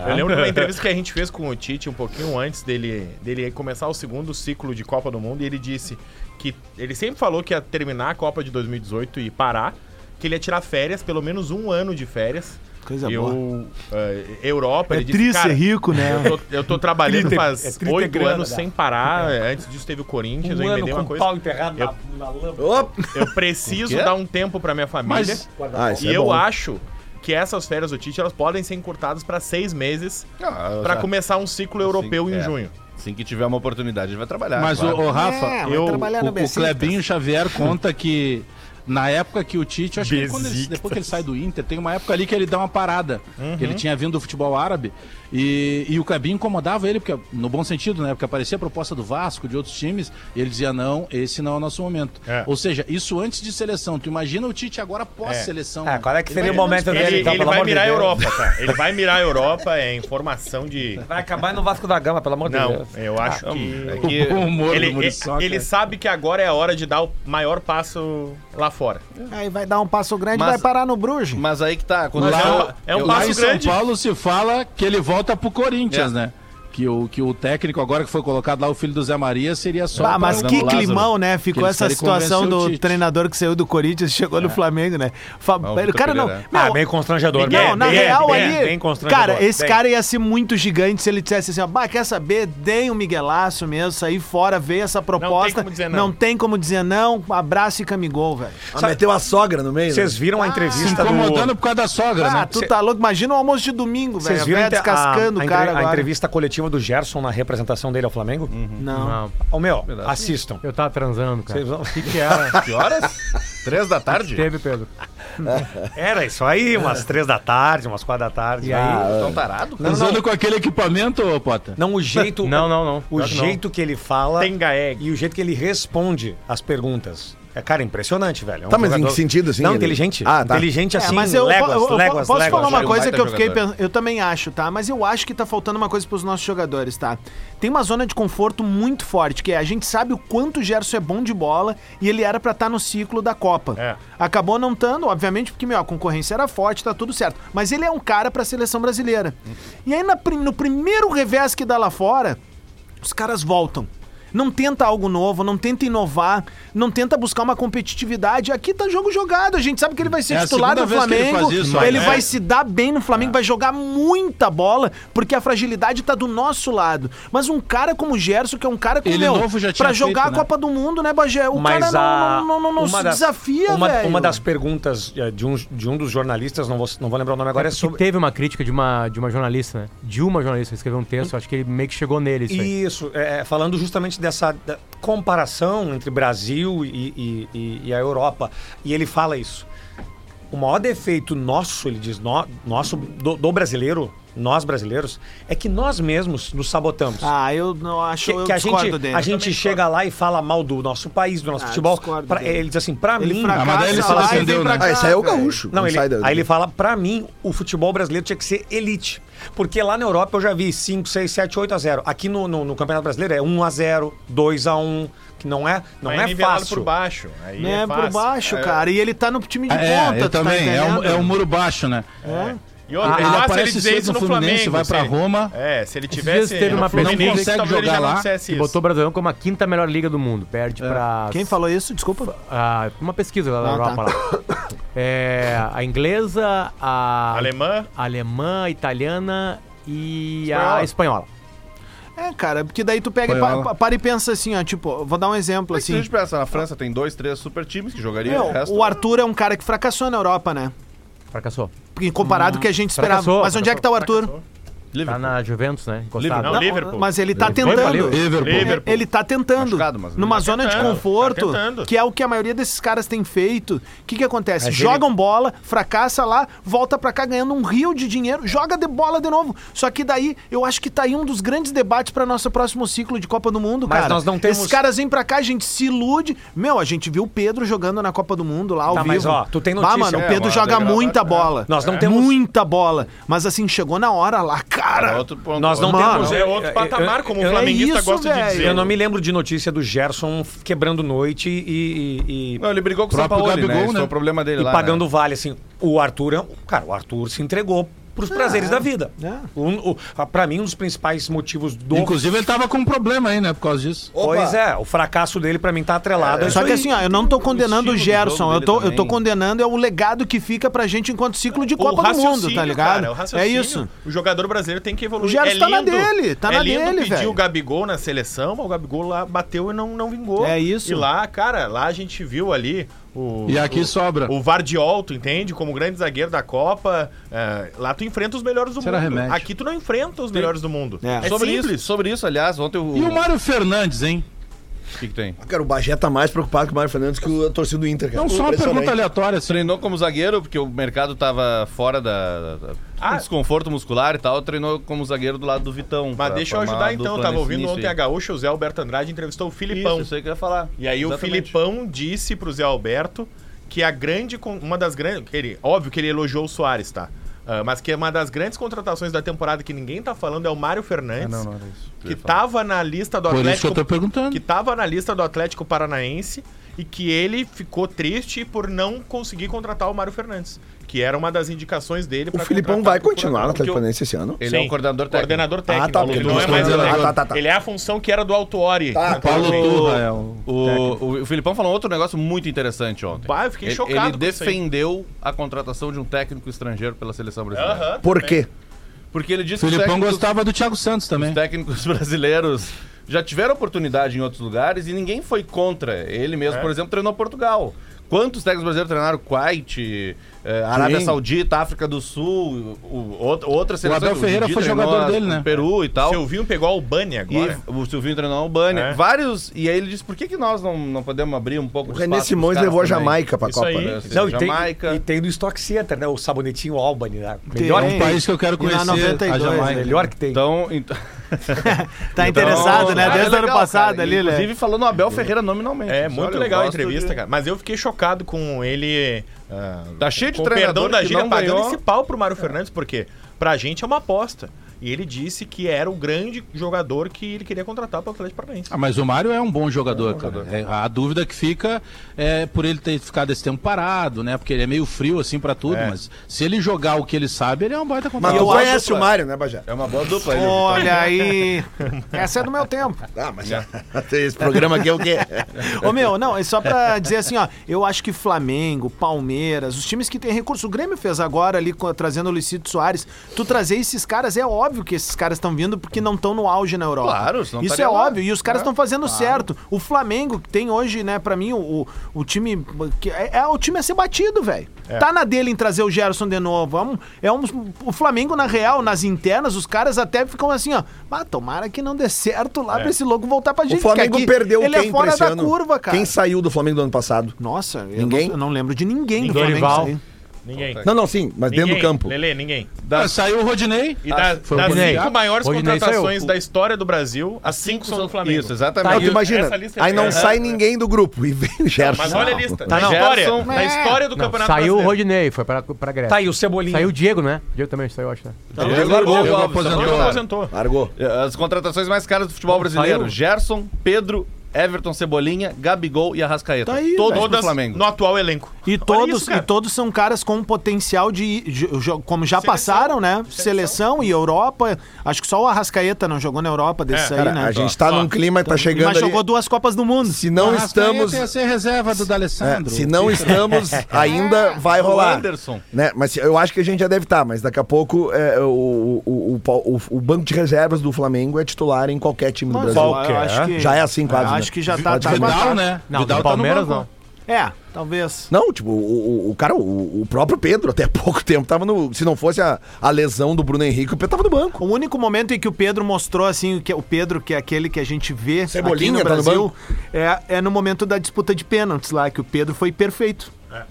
Eu lembro de uma entrevista que a gente fez com o Tite um pouquinho antes dele, dele começar o segundo ciclo de Copa do Mundo e ele disse que ele sempre falou que ia terminar a Copa de 2018 e parar, que ele ia tirar férias, pelo menos um ano de férias. Coisa eu, boa. eh, Europa, É ele disse, triste cara, ser rico, né? Eu tô, eu tô trabalhando faz é oito grana, anos né? sem parar. Antes disso teve o Corinthians, Um eu inventei uma coisa. pau enterrado Eu- na, na lama. Opa! Eu preciso dar um tempo pra minha família. Mas- Ah, e é eu bom. acho que essas férias do Tite elas podem ser encurtadas pra seis meses Ah, pra já- começar um ciclo europeu em é. junho. Assim que tiver uma oportunidade, ele vai trabalhar. Mas claro. o, o Rafa, É, eu, o, o Besiktas. Clebinho Xavier conta que na época que o Tite, acho que quando ele- Besiktas. depois que ele sai do Inter, tem uma época ali que ele dá uma parada. Uhum. Que ele tinha vindo do futebol árabe e, e o Clebinho incomodava ele, porque, no bom sentido, né? Porque aparecia a proposta do Vasco, de outros times, e ele dizia: não, esse não é o nosso momento. É. Ou seja, isso antes de seleção. Tu imagina o Tite agora pós-seleção. É, qual é que Ele seria o momento dele, Ele, então, ele vai mirar a? Europa, tá? *laughs* Ele vai mirar a Europa, é informação de. Vai acabar no Vasco da Gama, pelo amor de Não, Deus. eu acho que. É que *laughs* O humor Ele, do Muriçoca. ele sabe que agora é a hora de dar o maior passo lá fora. Aí vai dar um passo grande e vai parar no Bruges. Mas aí que tá. Quando eu- é um- é um Lá passo em São grande. Paulo se fala que ele volta pro Corinthians, É. né? Que o, que o técnico agora que foi colocado lá, o filho do Zé Maria, seria só. Ah, mas que Lázaro, climão, né? Ficou essa situação do treinador que saiu do Corinthians e chegou no Flamengo, né? Fa- Ah, o cara não. Pereira. Ah, Meu, bem constrangedor. não, bem, na bem, real bem, ali. Bem constrangedor. cara, esse bem. cara ia ser muito gigante se ele dissesse assim: ó, bah, quer saber? Deem um miguelaço mesmo, sair fora, ver essa proposta. como dizer não. tem como dizer não. Abraço e camigol, velho. Ah, meteu a sogra no meio. Vocês né? viram a Se entrevista do... incomodando por causa da sogra, Ah, né? tu tá louco? Imagina o almoço de domingo, velho. Vocês viram a, descascando a, o cara a entrevista coletiva do Gerson na representação dele ao Flamengo? Não. Não, Ô, meu, assistam. eu tava transando, cara. Vocês vão- O que que era? *laughs* Que horas? Três da tarde? Teve, Pedro. *laughs* Era isso aí, umas três da tarde, umas quatro da tarde. E aí? Tão tarado? Não, Usando não, com aquele equipamento, ô, Potter? não, o jeito... *laughs* Não, não, não. O que não. jeito que ele fala Tem gaeg. e o jeito que ele responde as perguntas. É, cara, impressionante, velho. É um Tá, mas em que sentido, assim? Não, Ele- inteligente. Ah, tá. Inteligente É, assim, mas eu, léguas, eu- eu- léguas, posso léguas. falar uma coisa que eu fiquei jogador. pensando. Eu também acho, tá? Mas eu acho que tá faltando uma coisa pros nossos jogadores, tá? Tem uma zona de conforto muito forte, que é a gente sabe o quanto o Gerson é bom de bola e ele era pra estar no ciclo da Copa. É. Acabou não estando, obviamente, porque meu, a concorrência era forte, tá tudo certo. Mas ele é um cara pra seleção brasileira. E aí na no primeiro revés que dá lá fora, os caras voltam. Não tenta algo novo, não tenta inovar, não tenta buscar uma competitividade. Aqui tá jogo jogado. A gente sabe que ele vai ser É titular do que ele Flamengo. Ele, isso, né? vai É. se dar bem no Flamengo, vai jogar muita bola, porque a fragilidade tá do nosso lado. Mas um cara como o Gerson, que é um cara com Ele meu, novo já tinha pra jogar feito, a né? Copa do Mundo, né, Bagé? O Mas cara a, não, não, não, não se das- desafia, uma, velho. uma das perguntas eh, de um, de um dos jornalistas, não vou, não vou lembrar o nome agora, é Porque sobre... teve uma crítica de uma, de uma jornalista, né? De uma jornalista que escreveu um texto, acho que ele meio que chegou nele isso aí. Isso, é, falando justamente dessa da comparação entre Brasil e, e- e- a Europa. E ele fala isso. O maior defeito nosso, ele diz, no- nosso, do, do brasileiro, nós brasileiros, é que nós mesmos nos sabotamos. Ah, eu não acho, que, eu que a gente, dele. a gente chega lá e fala mal do nosso país, do nosso Ah, futebol. Pra- ele diz assim, pra Ele mim. fracassa mas daí ele se defendeu, né? cá, Ah, esse aí é o gaúcho. Não, não ele, aí ele fala, pra mim, o futebol brasileiro tinha que ser elite. Porque lá na Europa eu já vi 5, 6, 7, 8 a 0. Aqui no, no, no Campeonato Brasileiro é 1 a 0, 2 a 1, que não é, não Mas é nivelado fácil. por baixo. Aí É, é, por baixo, É. cara. E ele tá no time de Ah, É, ponta, eu tu tá também. é, um, é um muro baixo, né? E outra, Ah, é ele fácil aparece ele dizer cedo isso no no Fluminense, Flamengo. vai pra ele- Roma. É, se ele tivesse teve uma Fluminense, não consegue ele jogar já não lá, dissesse Que isso. botou o Brasileirão como a quinta melhor liga do mundo. Perde pra. Quem falou isso? Desculpa. Ah, uma pesquisa lá da Ah, Europa lá. É, a inglesa, a Alemã, a alemã, a italiana e Espanhola. a espanhola. É, cara, porque daí tu pega e Espanhola. pa- pa- para e pensa assim, ó, tipo, vou dar um exemplo Mas se a assim. gente pensa, na França tem dois, três super times que jogariam. Meu, o resto... o Arthur é um cara que fracassou na Europa, né? Fracassou. Comparado com o que a gente esperava. fracassou, Mas onde é que tá o Arthur? Tá na Juventus, né? Encostado. Não, Liverpool. Mas ele tá tentando. Liverpool. Liverpool. Liverpool. Ele tá tentando. Machucado, mas ele numa tá zona de conforto, tá que é o que a maioria desses caras tem feito. O que que acontece? Mas Jogam bola, fracassa lá, volta pra cá ganhando um rio de dinheiro, joga de bola de novo. Só que daí, eu acho que tá aí um dos grandes debates pra nosso próximo ciclo de Copa do Mundo, Mas cara. nós não temos- Esses caras vêm pra cá, a gente se ilude. Meu, a gente viu o Pedro jogando na Copa do Mundo lá ao Tá, vivo. mas, ó, tu tem notícia. mano, o É, Pedro uma joga muita é. bola. Nós não É. temos- Muita bola. Mas assim, chegou na hora lá, cara. É outro ponto. Nós não Mano, temos. é outro patamar, como o flamenguista isso, gosta de velho. dizer. Eu não me lembro de notícia do Gerson quebrando noite e, e- e- Não, ele brigou com o São Paulo, né? Gabigol, Esse né? foi o problema dele e lá. pagando né? vale, assim. O Arthur, é cara, o Arthur se entregou pros prazeres da vida. É. Um, o, a- pra mim, um dos principais motivos do. Inclusive, ele tava com um problema aí, né? Por causa disso. Pois é, o fracasso dele pra mim tá atrelado. a Só que assim, ó, eu não tô condenando o do Gerson, eu tô, eu tô condenando é o legado que fica pra gente enquanto ciclo de O Copa do Mundo, tá ligado? cara, o é raciocínio, isso. O jogador brasileiro tem que evoluir. O Gerson é tá na dele, tá é na lindo dele, pedir velho. o Gabigol na seleção, mas o Gabigol lá bateu e não, não vingou. É isso. E lá, cara, lá a gente viu ali o... E aqui o, sobra. O Vardiol, tu entende? Como grande zagueiro da Copa. é, lá tu enfrenta os melhores do Será mundo. remédio. Aqui tu não enfrenta os melhores do mundo. É. É, sobre, simples. isso, sobre isso, aliás, ontem o. E o Mário Fernandes, hein? O que, que tem? Cara, o Bagé tá mais preocupado com o Mário Fernandes que o torcida do Inter, cara. Não, só uma pergunta aleatória. Assim. Treinou como zagueiro, porque o mercado tava fora da. da- Ah. desconforto muscular e tal. Treinou como zagueiro do lado do Vitão. Mas pra deixa eu ajudar a então. Tava ouvindo ontem a aí. Gaúcha, o Zé Alberto Andrade entrevistou o Filipão. Isso, isso aí que eu ia falar. E aí Exatamente. o Filipão disse pro Zé Alberto que a grande. Uma das grandes. Ele, óbvio que ele elogiou o Soares, tá? Ah, mas que uma das grandes contratações da temporada que ninguém tá falando é o Mário Fernandes. Ah, não, não era isso. que tava na lista do Por isso que Atlético. eu tô perguntando. que tava na lista do Atlético Paranaense e que ele ficou triste por não conseguir contratar o Mário Fernandes, que era uma das indicações dele O Filipão vai o continuar procurador. Atlético esse ano? Ele é Sim, o coordenador técnico. Coordenador técnico. tá, porque ele não é tá mais ah, tá, tá, tá. ele é a função que era do Autuori. Tá, Paulo Turra é o. O, o, o Filipão falou outro negócio muito interessante ontem. Bah, eu fiquei ele, chocado ele com isso aí. defendeu a contratação de um técnico estrangeiro pela seleção brasileira. Aham. Por quê? Porque ele O disse que os Filipão gostava do Thiago Santos também. os técnicos *laughs* brasileiros já tiveram oportunidade em outros lugares e ninguém foi contra. Ele mesmo, É. por exemplo, treinou Portugal. Quantos técnicos brasileiros treinaram Kuwait, eh, Arábia Sim. Saudita, África do Sul, o, o, outra- outras seleções. Abel Ferreira Didi foi jogador a- dele, né? o Peru e tal. O Silvinho pegou a Albânia E agora. o Silvinho treinou a Albânia. É. Vários. E aí ele disse: por que, que nós não, não podemos abrir um pouco O de René Simões levou a? Jamaica pra Isso Copa, aí. né? Não, e tem, Jamaica. e tem no Stock Center, né? O sabonetinho Albany, né? Tem. Melhor, É um país que eu quero E na conhecer. 92, a Jamaica. melhor que tem. Então. então... *laughs* *laughs* Tá interessado, né? Então, Desde o é ano legal, passado cara. ali, né? Inclusive falando no Abel Ferreira nominalmente. É, muito olha, legal a entrevista, de- cara. Mas eu fiquei chocado com ele. ah, Tá cheio de com o treinador perdão da gíria pagando ganhou. esse pau pro Mário Fernandes, porque pra gente é uma aposta. E ele disse que era o grande jogador que ele queria contratar pro Atlético Paranaense. Ah, mas o Mário é um bom jogador, cara. É, a dúvida que fica é por ele ter ficado esse tempo parado, né? Porque ele é meio frio assim pra tudo, É. mas se ele jogar o que ele sabe, ele é um baita Mas contrato. tu eu acho, conhece o Mário, né, Bajé? É uma boa dupla aí. Olha aí. *laughs* Essa é do meu tempo. Ah, mas já. *laughs* Esse programa aqui é o quê? *laughs* Ô meu, não, é só pra dizer assim, ó. Eu acho que Flamengo, Palmeiras, os times que têm recurso. O Grêmio fez agora ali trazendo o Licito Soares. Tu trazer esses caras, é óbvio que esses caras estão vindo porque não estão no auge na Europa. Claro, senão Isso é lá. óbvio. E os caras estão fazendo certo. O Flamengo que tem hoje, né, pra mim, o, o, o time. Que é, é o time a ser batido, velho. Tá na dele em trazer o Gerson de novo. É um, é um- o Flamengo, na real, nas internas, os caras até ficam assim, ó. Ah, tomara que não dê certo lá pra esse louco voltar pra gente. O Flamengo perdeu ele quem é fora da ano? curva, cara. Quem saiu do Flamengo do ano passado? Nossa, eu Ninguém? não, eu não lembro de ninguém do Dorival. Flamengo. Ninguém. Não, não, sim, mas dentro do Ninguém. campo. Lelê, ninguém. Ah, saiu o Rodinei. E da- foi o das Rodinei. cinco maiores Rodinei contratações saiu. da história do Brasil, as cinco são do Flamengo. Isso, Não, exatamente. tu imagina, é aí não bem- sai ninguém do grupo e vem o Gerson. Mas olha a lista. Tá, da, não. história, Gerson- da história do Não, Campeonato saiu o Brasileiro. Rodinei, foi pra, pra Grécia. Tá aí o Cebolinha. Saiu o Diego, né? Diego também saiu, acho, né? Diego largou. Diego aposentou. Diego aposentou. Largou. As contratações mais caras do futebol brasileiro. Gerson, Pedro, Everton Cebolinha, Gabigol e Arrascaeta. Tá aí, Todos Todas Flamengo. no atual elenco. E todos, isso, e todos são caras com potencial de. como já Seleção. passaram, né? Seleção. e Europa. Acho que só o Arrascaeta não jogou na Europa desse É, aí, Cara, né? a gente tá Só. num clima que tá chegando Mas ali. jogou duas Copas do Mundo. Se não estamos... ia ser reserva do É, D'Alessandro. se não *laughs* estamos, ainda vai O rolar. Anderson. Né? Mas eu acho que a gente já deve estar, mas daqui a pouco é, o, o, o, o, o banco de reservas do Flamengo é titular em qualquer time do Mas Brasil. eu acho que- Já é assim quase, né? Acho que já tá. tá Vidal, né? Não, Vidal do tá no Palmeiras banco. não. É, talvez. Não, tipo, o, o, o cara, o, o próprio Pedro, até *laughs* pouco tempo, tava no. Se não fosse a, a lesão do Bruno Henrique, o Pedro tava no banco. O único momento em que o Pedro mostrou, assim, que o Pedro, que é aquele que a gente vê Cebolinha aqui tá no no Brasil, é, é no momento da disputa de pênaltis lá, que o Pedro foi perfeito.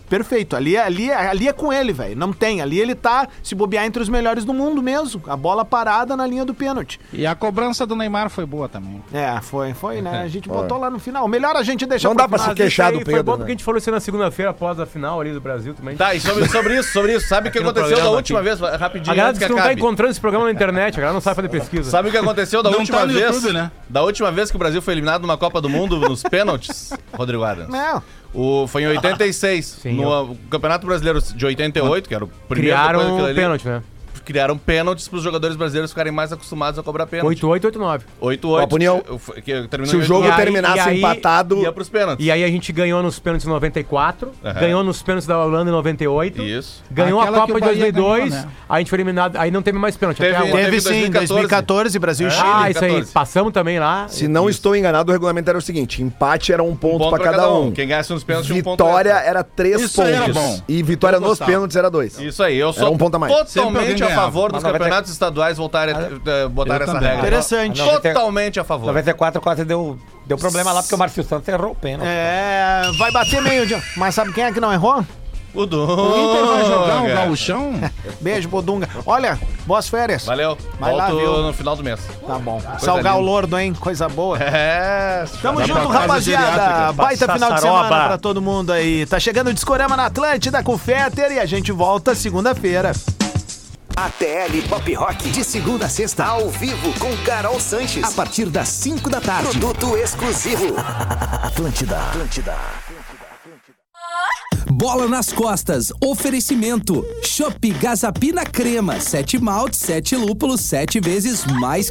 Perfeito. Ali, é- ali, é- ali é com ele, velho. Não tem. Ali ele tá se bobear entre os melhores do mundo mesmo. A bola parada na linha do pênalti. E a cobrança do Neymar foi boa também. É, foi, foi, né? A gente botou lá no final. Melhor a gente deixar Não dá pra final. se queixar do Aí Foi Pedro, bom né? porque a gente falou isso na segunda-feira após a final ali do Brasil também. Tá, e sobre, sobre isso, sobre isso. Sabe o que aconteceu da última aqui. vez? Rapidinho, A galera que que não tá acabe. encontrando esse programa na internet, a galera não sabe fazer pesquisa. Sabe o que aconteceu da Não última tá no vez? YouTube, né? Da última vez que o Brasil foi eliminado numa Copa do Mundo nos pênaltis, Rodrigo Adams. Não. O, foi em *laughs* 86. Sim, no eu- o Campeonato Brasileiro de 88, que era o primeiro Criaram depois um daquilo ali, pênalti, né? Criaram pênaltis para os jogadores brasileiros ficarem mais acostumados a cobrar pênalti. 8-8, 8-9. 8-8. Ó, Punião. que- que terminou Se o jogo aí- terminasse aí- empatado. Ia pros pênaltis. E aí a gente ganhou nos pênaltis em 94, Aham. ganhou nos pênaltis da Holanda em 98, Isso. ganhou Aquela a Copa de Bahia 2002, ganhou, né? aí a gente foi eliminado, aí não teve mais pênalti. Teve- até agora. Teve sim, 2014. 2014, Brasil e Chile. Ah, isso aí, 2014. passamos também lá. Se não estou enganado, o regulamento era o seguinte: empate era um ponto, pra cada, cada um. um. Quem ganhasse nos pênaltis tinha um ponto Vitória era três Isso aí pontos. era bom. E vitória nos pênaltis era dois. Isso aí, eu sou um ponto a mais. Totalmente a ganhava. favor dos Mas 90 campeonatos estaduais voltarem a eh, botar Eu essa também. regra. Interessante. Ah. Totalmente a favor. 94 quase deu, deu problema lá porque o Márcio Santos errou o pênalti. É, vai bater meio dia. Mas sabe quem é que não errou? O Dunga. O Inter vai jogar o *laughs* gauchão? Beijo, Bodunga. Olha, boas férias. Valeu. Vai lá, Volto viu? no final do mês. Tá bom. Salgar o linda. lordo, hein? Coisa boa. É. Tamo Dá junto, casa rapaziada. geriátrica. Baita final de Saroba. semana pra todo mundo aí. Tá chegando o Discorama na Atlântida com o Fetter e a gente volta segunda-feira. ATL Pop Rock. De segunda a sexta, ao vivo, com Carol Sanches. A partir das 5 da tarde. Produto exclusivo. *laughs* Atlântida. Atlântida. Bola nas costas. Oferecimento. Chopp Gazapina Crema. Sete maltes, sete lúpulos, sete vezes mais